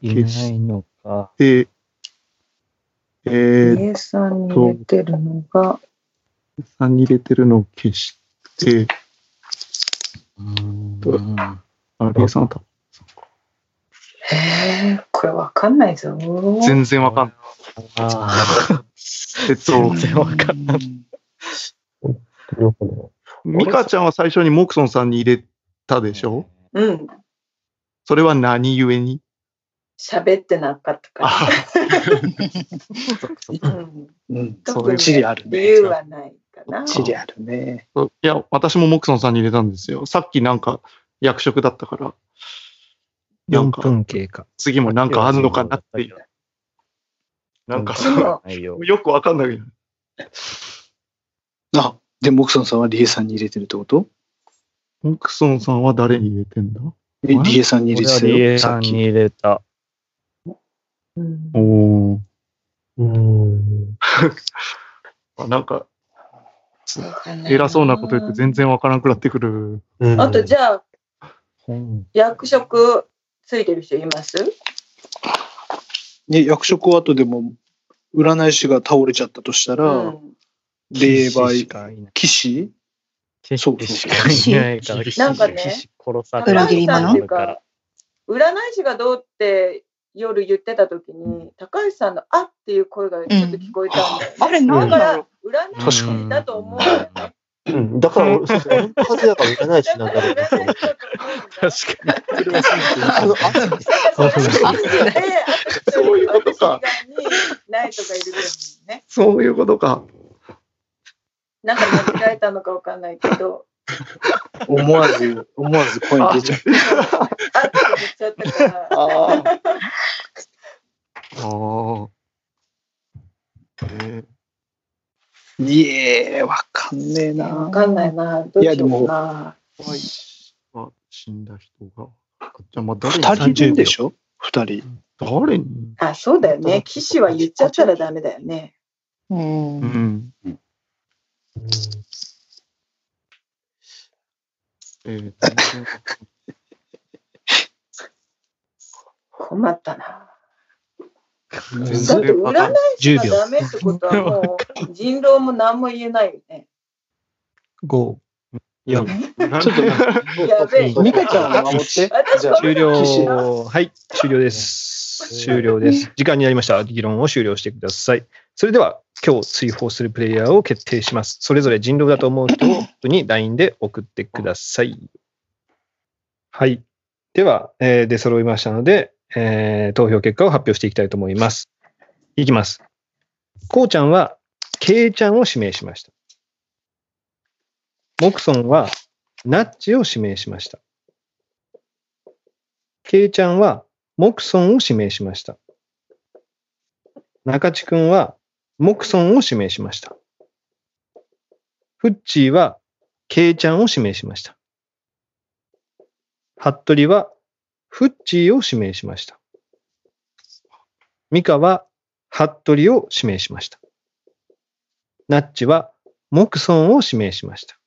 いないのか。で、えー、家さんに入れてるのが、さんに入れてるのを消して、うんあ、レイさんだ。へえ、これわかんないぞ。全然わかんない。あえっと、全然わかんない。ミカちゃんは最初にモクソンさんに入れたでしょ？うん。それは何故に？喋ってなかったから。あ うんうん、特に地理ある理ね。由はないかな。地理あるね。そういや、私もモクソンさんに入れたんですよ。さっきなんか役職だったから、な4んか分経過。次もなんかあんのかなっていう。なんかでもないよ。よくわかんないけど。あ、で、モクソンさんはリエさんに入れてるってこと？モクソンさんは誰に入れてんだ？えリエさんに入れてたリエよ。さっき。さんに入れた。うん。おー。うん。あ なんか、偉そうなこと言って全然わからなくなってくる。うん。あと、じゃあ、本。役職ついてる人います？ね、役職は後でも、占い師が倒れちゃったとしたら、うん。霊し媒、かいない。騎士？騎そう士しかいなんかね殺されっていうか、占い師がどうって夜言ってた時に、高橋さんのあっていう声がちょっと聞こえたんだよね。あれ、なんだからだろう。、占い師だと思うんだよね。うん。だから俺、そうそう、本当和也が占い師なんだろうなと思って。確かに。あの、あそういうことか。ないとかいるね。そういうことか。なんか間違えたのかわかんないけど、思わず、思わず声に出ちゃう。あって言っちゃった。ああ。ああ。えいえ、わかんねえな。わかんないな。どうしようかな。ー、は死んだ人が。じゃあ、まあ、誰二人いるんでしょ？ょ二人。誰に？あ、そうだよね。騎士は言っちゃったらダメだよね。うんう。ん。え困ったな。全だって占ないい師がダメってことはもう人狼も何も言えないよね。5、4、ちょっとやべえ。ミカちゃんは守って。じゃあ、終了。はい、終了です。終了です。時間になりました。議論を終了してください。それでは、今日追放するプレイヤーを決定します。それぞれ人狼だと思う人に LINE で送ってください。はい。では、えー出揃いましたので、えー投票結果を発表していきたいと思います。いきます。こうちゃんは、けいちゃんを指名しました。モクソンは、ナッチを指名しました。けいちゃんは、モクソンを指名しました。中地くんは、モクソンを指名しました。フッチーは、ケイちゃんを指名しました。ハットリは、フッチーを指名しました。ミカは、ハットリを指名しました。ナッチは、モクソンを指名しました。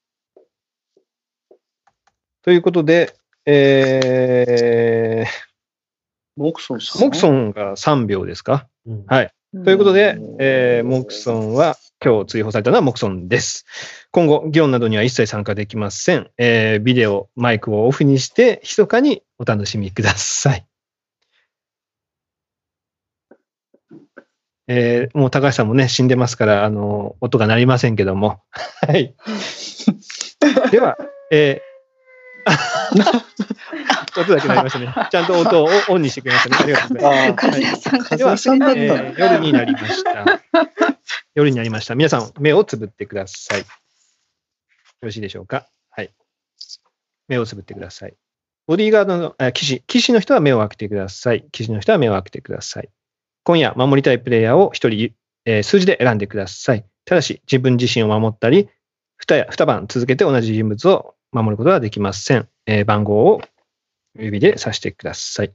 ということで、えー、モクソンさん？モクソンが3秒ですか、はい。ということで、えーモクソンは、今日追放されたのはモクソンです。今後、議論などには一切参加できません。えービデオ、マイクをオフにして、密かにお楽しみください。えーもう高橋さんもね、死んでますから、あの、音が鳴りませんけども。はい。では、えー 音だけ鳴りましたね。ちゃんと音をオンにしてくれましたね。ありがとうございます。和也さんでは、和也さんだったえー夜になりました。夜になりました。皆さん、目をつぶってください。よろしいでしょうか？はい。目をつぶってください。ボディーガードの、あ騎士、騎士の人は目を開けてください。騎士の人は目を開けてください。今夜、守りたいプレイヤーを一人、えー数字で選んでください。ただし、自分自身を守ったり、二夜二晩続けて同じ人物を守ることはできません。えー番号を指で指してください。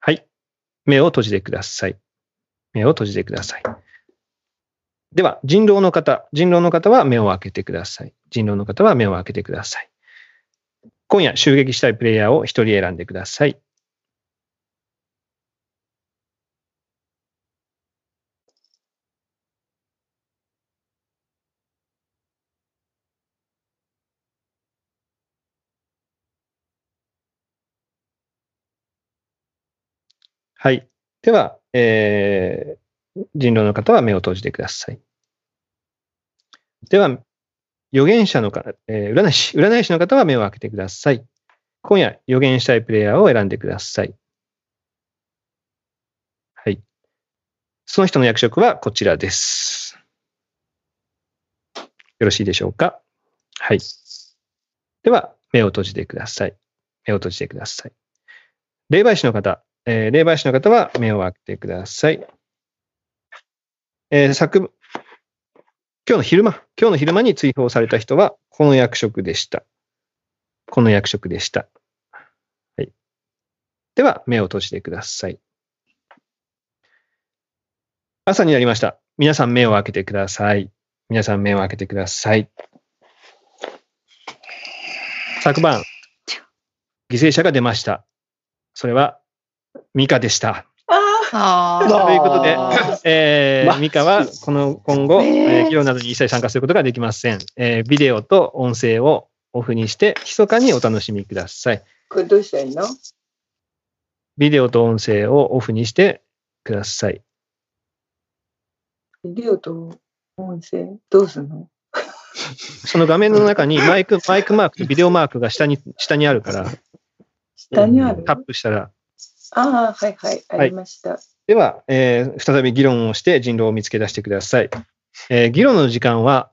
はい。目を閉じてください。目を閉じてください。では、人狼の方、人狼の方は目を開けてください。人狼の方は目を開けてください。今夜襲撃したいプレイヤーを一人選んでください。はい。では、えー人狼の方は目を閉じてください。では、預言者の方、えー占い師、占い師の方は目を開けてください。今夜、予言したいプレイヤーを選んでください。はい。その人の役職はこちらです。よろしいでしょうか？はい。では、目を閉じてください。目を閉じてください。霊媒師の方、えー霊媒師の方は目を開けてください。えー昨、今日の昼間、今日の昼間に追放された人は、この役職でした。この役職でした。はい。では、目を閉じてください。朝になりました。皆さん目を開けてください。皆さん目を開けてください。昨晩、犠牲者が出ました。それは、ミカでした。あということで、えーまミカはこの今後、え。ー議論などに一切参加することができません。えービデオと音声をオフにして、密かにお楽しみください。これどうしたらいいの？ビデオと音声をオフにしてください。ビデオと音声？どうすんの？その画面の中にマイク、マイクマークとビデオマークが下に、下にあるから、下にある？タップしたら、ああ、はいはい、ありました。では、えー再び議論をして人狼を見つけ出してください。えー議論の時間は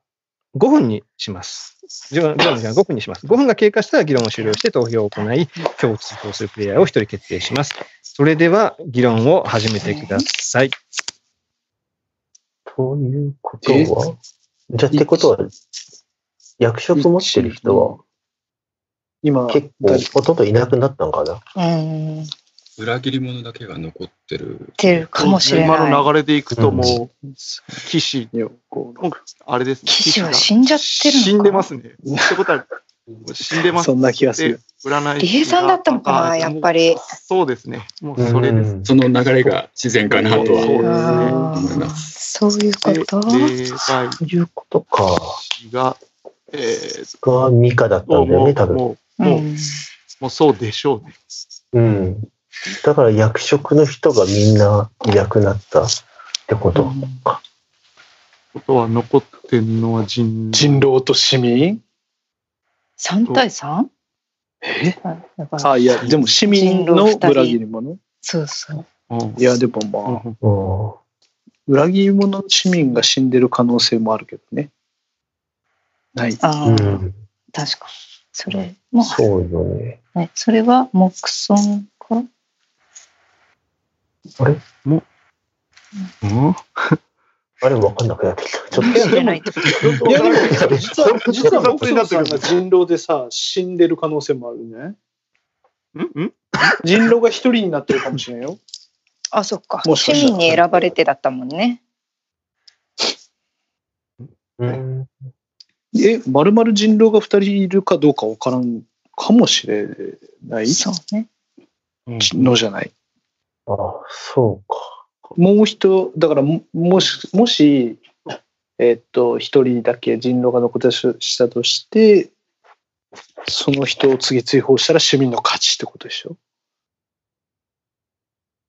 5分にします。議論議論の時間は5分にします。5分が経過したら議論を終了して投票を行い、今日追放するプレイヤーを1人決定します。それでは、議論を始めてください。ということは、じゃあってことは、役職持ってる人は、今、結構、ほとんどいなくなったんかな？うん。裏切り者だけが残ってる。てるかもしれない今の流れでいくともう、騎士に、こう、あれですね。騎士は死んじゃってるのか死んでますね。ってことは、死んでます。そんな気がする。で占い理恵さんだったのかな、やっぱり。そうですね。もうそれです。その流れが自然かなとはあ思います。そういうこと？そういうことか。師が、えー、がミカだったんだよね、多分。もう、もう、もうそうでしょうね。うん。だから役職の人がみんないなくなったってことか。ことは残ってんのは人人狼と市民？3対 3? え？あ、いや、でも市民の裏切り者？そうそう。いや、でもまあ、裏切り者の市民が死んでる可能性もあるけどね。ない。ああ、確かに。それも、そうよね。ね、それは木村かあれ？もうん？あれ分かんなくなってきた。ちょっ知らない。いや、でも、実は、実は、木村さんが人狼でさ、死んでる可能性もあるね。ん？人狼が一人になってるかもしれんよ。あ、そっか。もしかしたら市民に選ばれてだったもんね。うん。え、まるまる人狼が二人いるかどうかわからんかもしれない？そうね。のじゃない？ああ、そうか。もう人、だからも、もし、もし、えっと、一人だけ人狼が残ったとしたとして、その人を次追放したら市民の勝ちってことでしょ？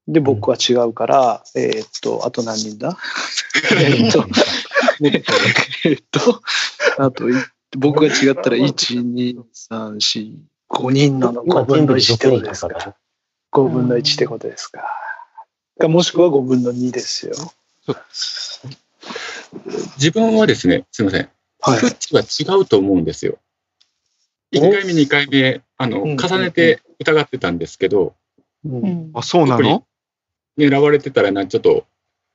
で、僕は違うから、えっと、あと何人だ？えっと、ね、えっと、あと、い僕が違ったら、1、2、3、4、5人なの。5分の1ってことですか？5分の1ってことですか。かもしくは5分の2ですよ。自分はですね、すみません。フッチは違うと思うんですよ。1回目、2回目、あの、重ねて疑ってたんですけど、あ、そうなの？狙われてたらな、ちょっと、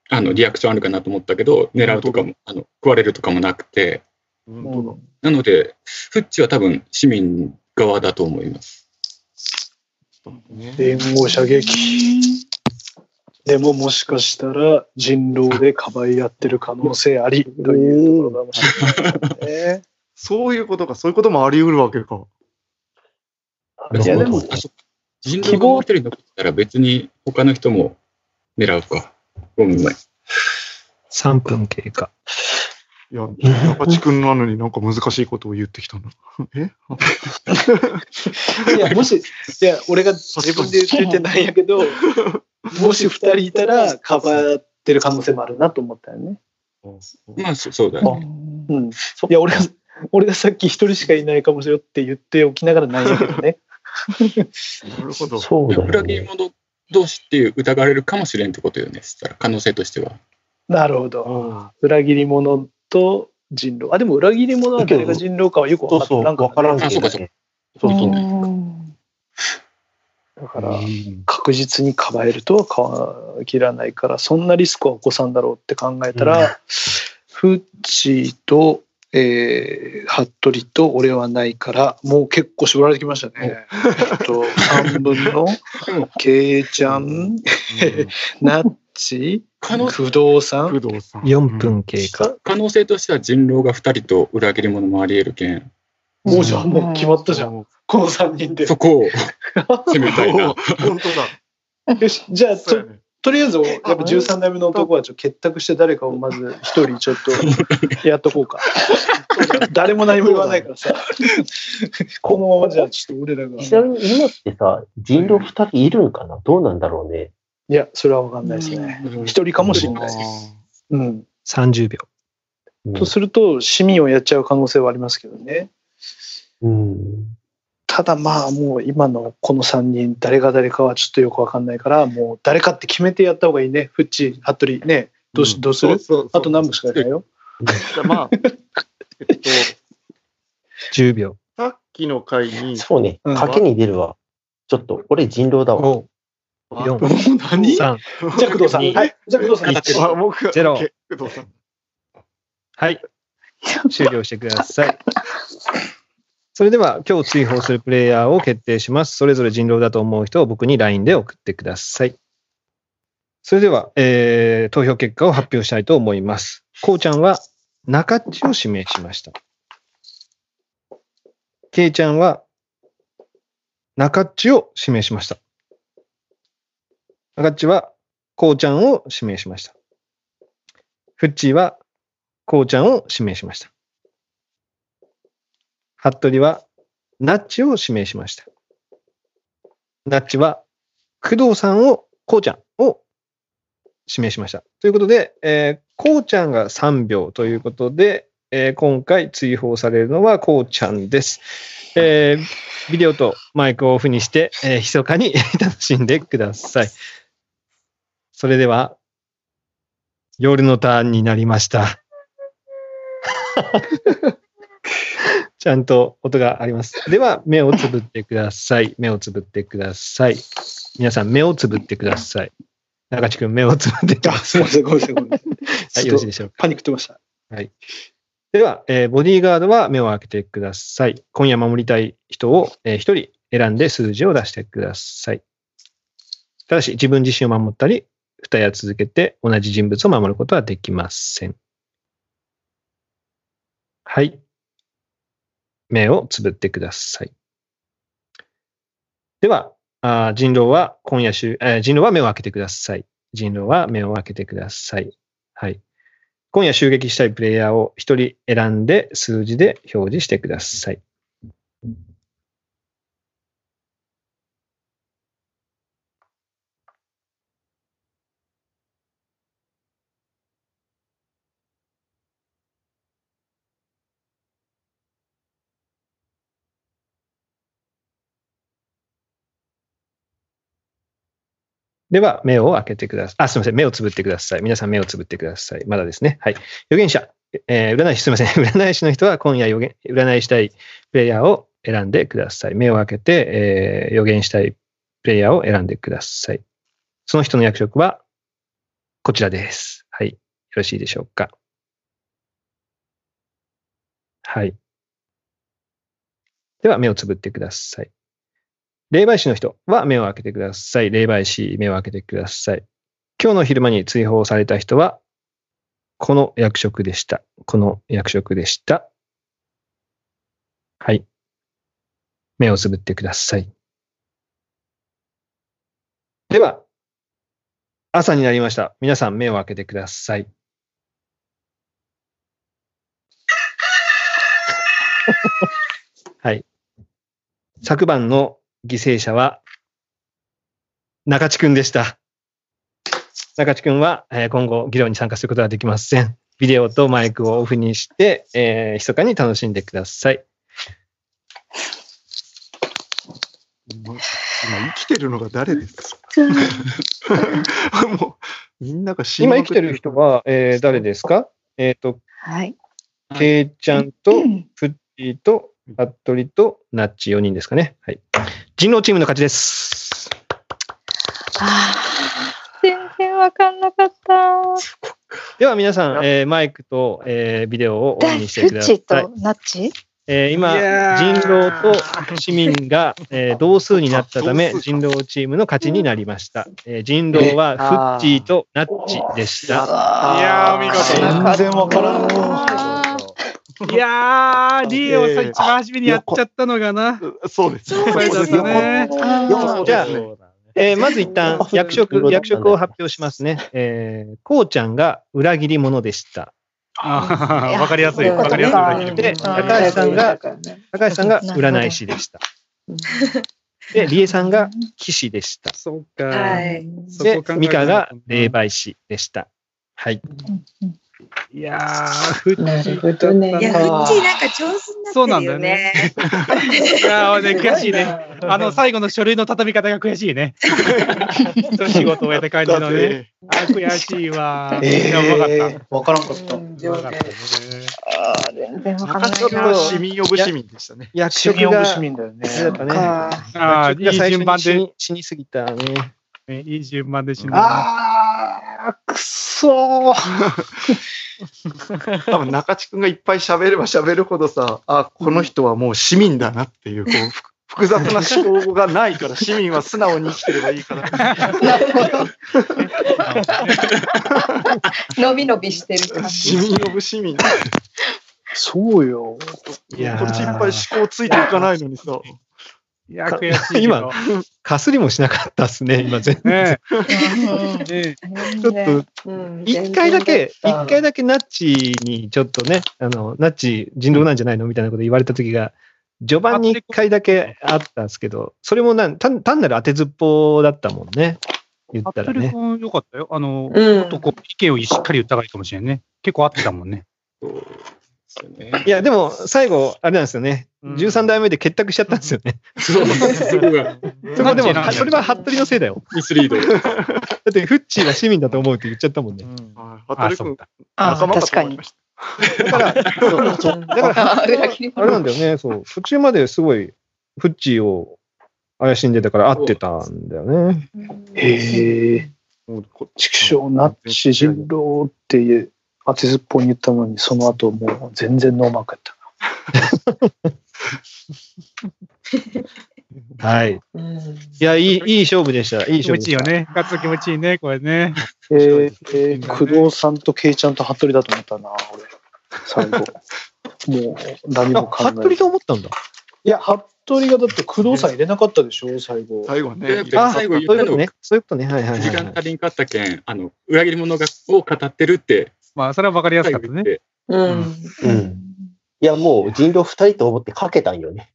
あの、リアクションあるかなと思ったけど、狙うとかも、あの、食われるとかもなくて、なので、フッチは多分市民側だと思います。援護射撃。でももしかしたら人狼でかばい合ってる可能性ありというところかもしれないね。そういうことか、そういうこともあり得るわけか。いやでも人狼がもう一人残ってたら別に他の人も狙うか。ごめんごめん。3分経過。いや、中地君なのになんか難しいことを言ってきたな。え？いや、もし、いや、俺が自分で言っててないんやけど、もし二人いたらかばってる可能性もあるなと思ったよね。まあ、そそうだね。うん。いや、俺が、俺がさっき一人しかいないかもしれんって言っておきながらないんやけどね。なるほど。そうだ裏切り者同士っていう疑われるかもしれんってことよね。そしたら可能性としては。なるほど。裏切り者と人狼。あ、でも裏切り者は誰が人狼かはよく分かってなんか、わからんけどあそうかそうね。そうそう。だから、確実にかばえるとは限らないから、そんなリスクは起こさんだろうって考えたら、フッチーと、えー、服部と俺はないから、もう結構絞られてきましたね。えっと、3分の、ケイちゃん、ナッチ、工藤さん、工藤さん。4分経過。可能性としては人狼が2人と裏切り者もあり得るけん。もうじゃあもう決まったじゃん。この3人で。そこを 攻めたいな。本当だ。よし、じゃあ、と、とりあえず、やっぱ13代目の男はちょっと結託して誰かをまず一人ちょっと やっとこうか。誰も何も言わないからさ。このままじゃあちょっと俺らが。ちなみに今ってさ、人狼二人いるんかな？どうなんだろうね。いや、それはわかんないですね。一人かもしれないです。うん。30秒。とすると、市民をやっちゃう可能性はありますけどね。うん。ただまあもう今のこの3人誰が誰かはちょっとよくわかんないからもう誰かって決めてやった方がいいね。フッチ、服部ね。どうし、どうする？あと何分しかいないよ。じゃあまあ、えっと、10秒。さっきの回に、そうね。賭けに出るわ。ちょっと、俺人狼だわ。5、4、何？3、じゃあ工藤さん。はい。じゃあ工藤さん。僕工藤さん。はい。終了してください。それでは、今日追放するプレイヤーを決定します。それぞれ人狼だと思う人を僕に LINE で送ってください。それでは、えー、投票結果を発表したいと思います。こうちゃんは中っちを指名しました。けいちゃんは中っちを指名しました。中っちはこうちゃんを指名しました。フッチーはこうちゃんを指名しました。服部はナッチを指名しました。ナッチは工藤さんを、こうちゃんを指名しました。ということで、えー、こうちゃんが3秒ということで、えー今回追放されるのはこうちゃんです。えービデオとマイクをオフにして、えー、密かに 楽しんでください。それでは、夜のターンになりました。ちゃんと音があります。では、目をつぶってください。目をつぶってください。皆さん、目をつぶってください。中地君、目をつぶってください。すみません、ごめんなさい、ごめんなさい。はい、よろしいでしょうか。パニックってました。はい。では、えーボディーガードは目を開けてください。今夜守りたい人を、えー一人選んで数字を出してください。ただし、自分自身を守ったり、二夜続けて同じ人物を守ることはできません。はい。目をつぶってください。では、あ人狼は今夜週、えー人狼は目を開けてください。人狼は目を開けてください。はい。今夜襲撃したいプレイヤーを一人選んで数字で表示してください。では、目を開けてください。あ、すみません。目をつぶってください。皆さん目をつぶってください。まだですね。はい。預言者。えー占い師、すみません。占い師の人は今夜予言、占いしたいプレイヤーを選んでください。目を開けて、えー予言したいプレイヤーを選んでください。その人の役職は、こちらです。はい。よろしいでしょうか。はい。では、目をつぶってください。霊媒師の人は目を開けてください。霊媒師、目を開けてください。今日の昼間に追放された人は、この役職でした。この役職でした。はい。目をつぶってください。では、朝になりました。皆さん目を開けてください。はい。昨晩の犠牲者は、中地くんでした。中地くんは、えー今後議論に参加することはできません。ビデオとマイクをオフにして、えー、密かに楽しんでください。今生きてるのが誰ですか？もう、みんなが死今生きてる人は、えー誰ですか？えっ、と、はい。ケイちゃんと、フッチーと、アットリと、ナッチ4人ですかね。はい。人狼チームの勝ちです。全然わかんなかった。では皆さん、えーマイクと、えービデオをオンにしてフッください。チとナッチえー今、人ー狼と市民が、えー同数になったため、人狼チームの勝ちになりました。えー人狼はフッチーとナッチでした。いやー、お見事。全然わからん。いやー、リエをさ、一番初めにやっちゃったのがな。そうです。そうだったね。じゃあ、えーまず一旦役職、役職を発表しますね。えー、こうちゃんが裏切り者でした。あーわかりやすい。わかりやすい。で、高橋さんが、高橋さんが占い師でした。で、理恵さんが騎士でした。そうか。はい。で、ミカが霊媒師でした。はい。いやー、フッチーほどねいや、フッチーなんか上手にそうなんだよなってるよね。ね。いやー、ね、悔しいね。あの、最後の書類の畳み方が悔しいね。一仕事を終えた感じのね。あー、悔しいわ。いや、うまかった。えー、わからんかった。うまかったね。あー全然わかんないちょっと市民呼ぶ市民でしたね。役市民オブ職が、市民だよね。ああ、いい順番でに死に、すぎたね。ねいい順番で死んだ。あー、くそー。多分中地君がいっぱい喋れば喋るほどさ、あ、この人はもう市民だなっていう、こう、ふ複雑な思考がないから、市民は素直に生きてればいいから。なるほど。伸び伸びしてる感市じ。民呼ぶ市民。そうよ。いやこっちいっぱい思考ついていかないのにさ。いや、悔しい。今、かすりもしなかったっすね、今全然。ね ちょっと、うん一回だけ、一回だけナッチにちょっとね、あの、ナッチ人狼なんじゃないのみたいなこと言われた時が、序盤に1回だけあったんですけど、それもなん単単なる当てずっぽだったもんね。言ったらね。服部君よかったよ。あの、うんもっとこう、意見をしっかり言った方がいいかもしれんね。結構合ってたもんね。いや、でも、最後、あれなんですよね。13代目で結託しちゃったんですよね。そう、そこが、そこでも、それは服部のせいだよ。ミスリード。だって、フッチーは市民だと思うって言っちゃったもんね。はい服部君、あ仲間か確かにと思いまし だから、そうだから、あれなんだよね、そう。途中まですごい、フッチーを怪しんでたから合ってたんだよね。へえ。畜生ナッチ人狼っていう当てずっぽうに言ったのに、その後もう全然ノーマークやった。はい。うんいや、いい、いい勝負でした。いい気持勝負でした。ちいいよね。勝つ気持ちいいね、これね。えーえー工藤さんとケイちゃんと服部だと思ったな、俺。最後。もう何も考あ、えない。服部と思ったんだ。いや、服部がだって工藤さん入れなかったでしょ、最後。た。最後ね。あ、最後言ったのそういうことね。そういうことね。はいはいはい時はい。間足りんかったけん、あの、裏切り者がを語ってるって、まあ、それは分かりやすかったね。うんうん。いや、もう人狼二人と思ってかけたんよね。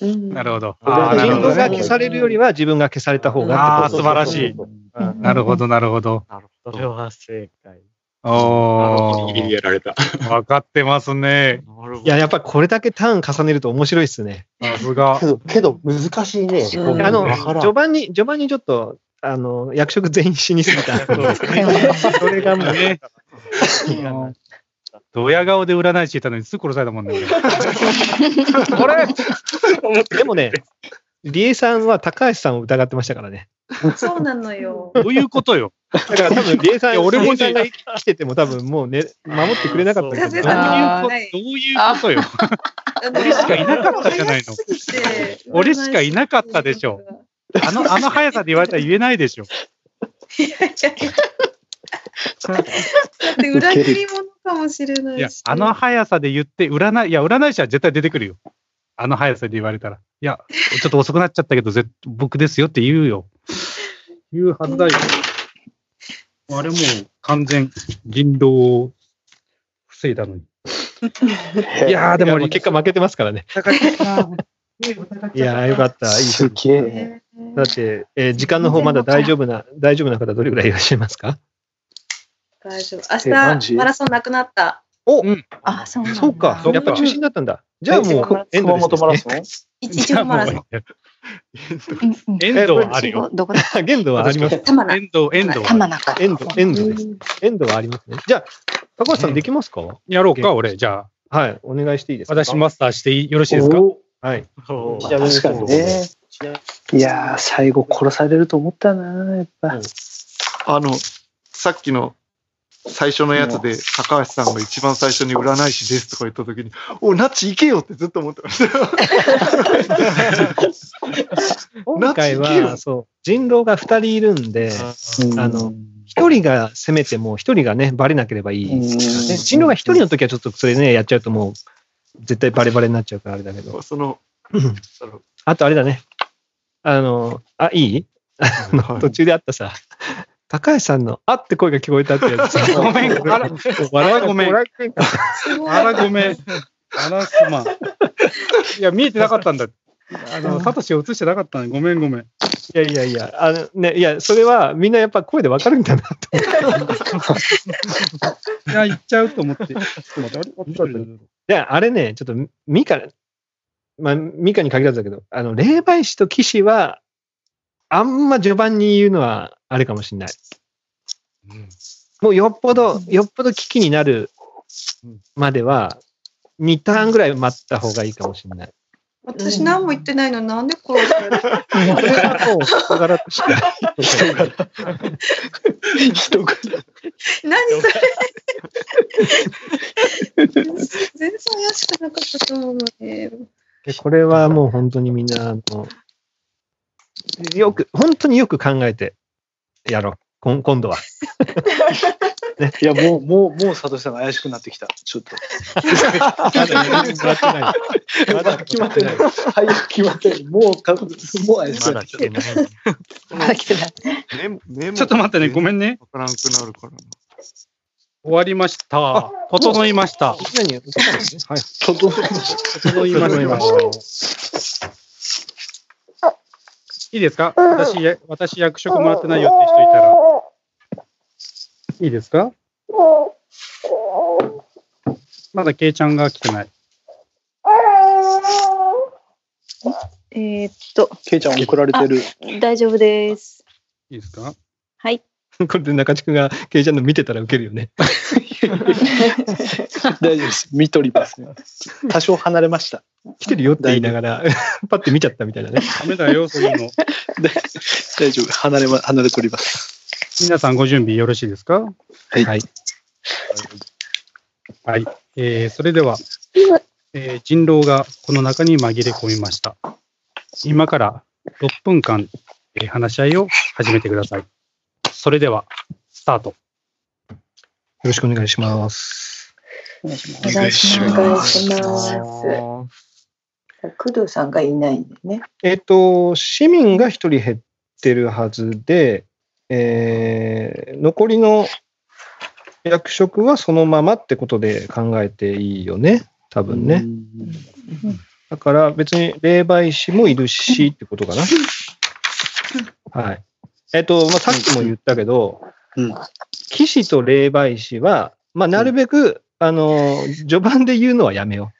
うんなるほど。人るほどね。狼が消されるよりは自分が消された方がああ、素晴らしい。なるほど、なるほど。なるほど。それは正解。おギリギリやられた。分かってますね。なるほいや、やっぱこれだけターン重ねると面白いっすね。さすがけ。ど、けど難しいね。うんあの、序盤に、序盤にちょっと、あの、役職全員死にすぎた。それがもうね、ドヤ顔で占い師いたのにすぐ殺されたもんね。俺 でもね、リエさんは高橋さんを疑ってましたからね。そうなのよ。どういうことよ。だから多分リエさん、俺もさんが生きてても多分もうね、守ってくれなかったけど風どういうこと、はいどういうことよ。俺しかいなかったじゃないの俺しかいなかったでしょ。あの、あの速さで言われたら言えないでしょ。いやいやいやだ って裏切り者かもしれないし。いや、あの速さで言って、占い、いや、占い師は絶対出てくるよ。あの速さで言われたら。いや、ちょっと遅くなっちゃったけど、ぜ僕ですよって言うよ。言うはずだよ。あれもう完全人狼を防いだのに。いやー、でも結果負けてますからね。いやー、よかった。いいすげえ。だって、えー時間の方まだ大丈夫な、大丈夫な方どれぐらいいらっしゃいますか？大丈夫。明日、マラソンなくなった。お、あ、そうなんだそうか。やっぱ中止になったんだ。じゃあもう、エンド熊本マラソン？一一応マラソン。うんうんエンドはあるよ。どこだ？ですね。限度はあります。エ。ンド、エンドは。玉中。エンド、エンドです。エンドはありますね。じゃあ、高橋さんできますか？やろうか、俺。じゃあ、はい。お願いしていいですか？私マスターしていいよろしいですか？おはい。確かにね。いやー、最後殺されると思ったな、やっぱ。あの、さっきの最初のやつで、高橋さんが一番最初に占い師ですとか言ったときに、おい、ナッチ行けよってずっと思ってました。よ。今回は、そう、人狼が2人いるんで、うん。あの、1人が攻めても、1人がね、バレなければいい。人狼が1人の時はちょっとそれね、やっちゃうともう、絶対バレバレになっちゃうからあれだけど。その、あとあれだね。あの、あ、いい？途中であったさ、高橋さんの、あって声が聞こえたってやつ。さ。ごめんあら笑あらごめんあら、ごめん。あら、すまん。いや、見えてなかったんだ。あの、サトシを映してなかったのごめん、ごめん。いやいやいや、あのね、いや、それはみんなやっぱ声でわかるんだなって。いや、行っちゃう。と思って。ちょっと待って、あれいや、あれね、ちょっと、ミカ、まあ、ミカに限らずだけど、あの、霊媒師と騎士は、あんま序盤に言う。のはあれかもしれない。もうよっぽど、よっぽど危機になるまでは、2ターンぐらい待った方がいいかもしれない。私何も言ってないの。になんで殺されるこれはもう人柄としか。人が何それ。全然怪しくなかったと思うのに。でこれはもう本当にみんな、あの、よく、本当によく考えてやろう。今今度は。いや、もう、もう、もう、佐藤さんが怪しくなってきた。ちょっと。まだ決まってない。まだ決まってない。早く決まってない。もうか、もう怪しくなってきた。まだ来てない。ちょっと待ってね、ごめんね。わからんくなるからな。終わりました。整いました。何はい。整いました。整いました。いいですか？私、や私役職もらってないよって人いたら。いいですか？まだケイちゃんが来てない。えーっと。ケイちゃん送られてる。あ大丈夫です。いいですか？はい。これで中地君がケイちゃんの見てたらウケるよね。大丈夫です。見とりますね。多少離れました。来てるよって言いながら、パッて見ちゃったみたいなね。ダメだよ、そういうの。大丈夫。離れま、離れとります。皆さんご準備よろしいですか？はい。はい。はい。えー、それでは、えー人狼がこの中に紛れ込みました。今から6分間、えー話し合いを始めてください。それでは、スタート。よろしくお願いします。お願いしまお願いします。工藤さんがいないんでね。えっ、と、市民が一人減ってるはずで、えー残りの役職はそのままってことで考えていいよね。多分ね。だから別に霊媒師もいるしってことかな。はい。えっ、と、まあ、さっきも言ったけど、騎士と霊媒師は、まあ、なるべく、あの、序盤で言うのはやめよ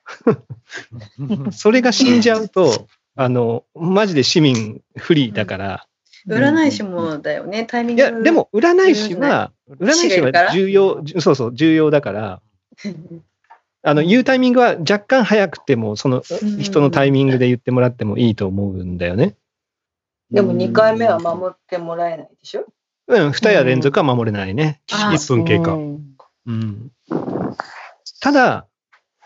う。それが死んじゃうと、あの、マジで市民不利だから。占い師もだよね、タイミング。いや、でも、占い師は、占い師は重要、じそうそう、重要だから、あの、言うタイミングは若干早くても、その人のタイミングで言ってもらってもいいと思うんだよね。でも2回目は守ってもらえないでしょ？うん、二夜連続は守れないね。あー1分経過。うん。ただ、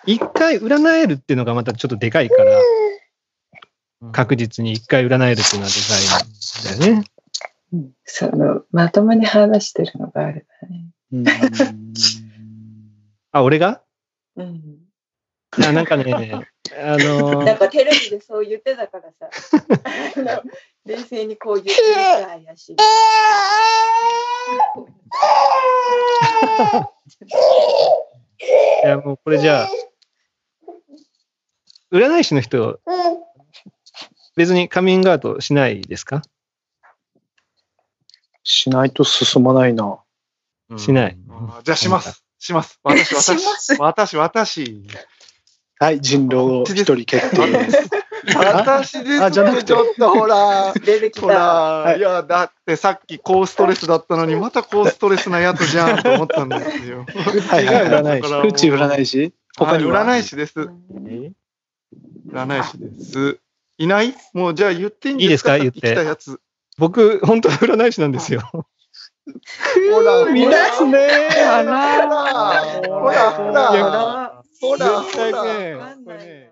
一回占えるっていうのがまたちょっとでかいから、確実に一回占えるっていうのはでかいんだよね。その、まともに話してるのがあれだね。あ、俺が？うん。あなんかね、あのなんかテレビでそう言ってたからさ、冷静にこう言ってるから怪しい。いやもうこれじゃあ、占い師の人、別にカミングアウトしないですか？しないと進まないな。しない。あじゃあします。します。私、私、私、私。はい、人狼一人決定。私ですあじゃなくて。ちょっとほら。出てきた。ほら、い。や、だってさっき高ストレスだったのに、また高ストレスなやつじゃんと思ったんですよ。はいはい。占い師。フッチ占い師？他には？はい占い師です。占い師です。いない？もうじゃあ言っていいんいいですか？言って。来たやつ。僕、本当は占い師なんですよ。ほら、見ますね。ほら、ほら、ほら、ほら、ほら、絶対ねわかんないよ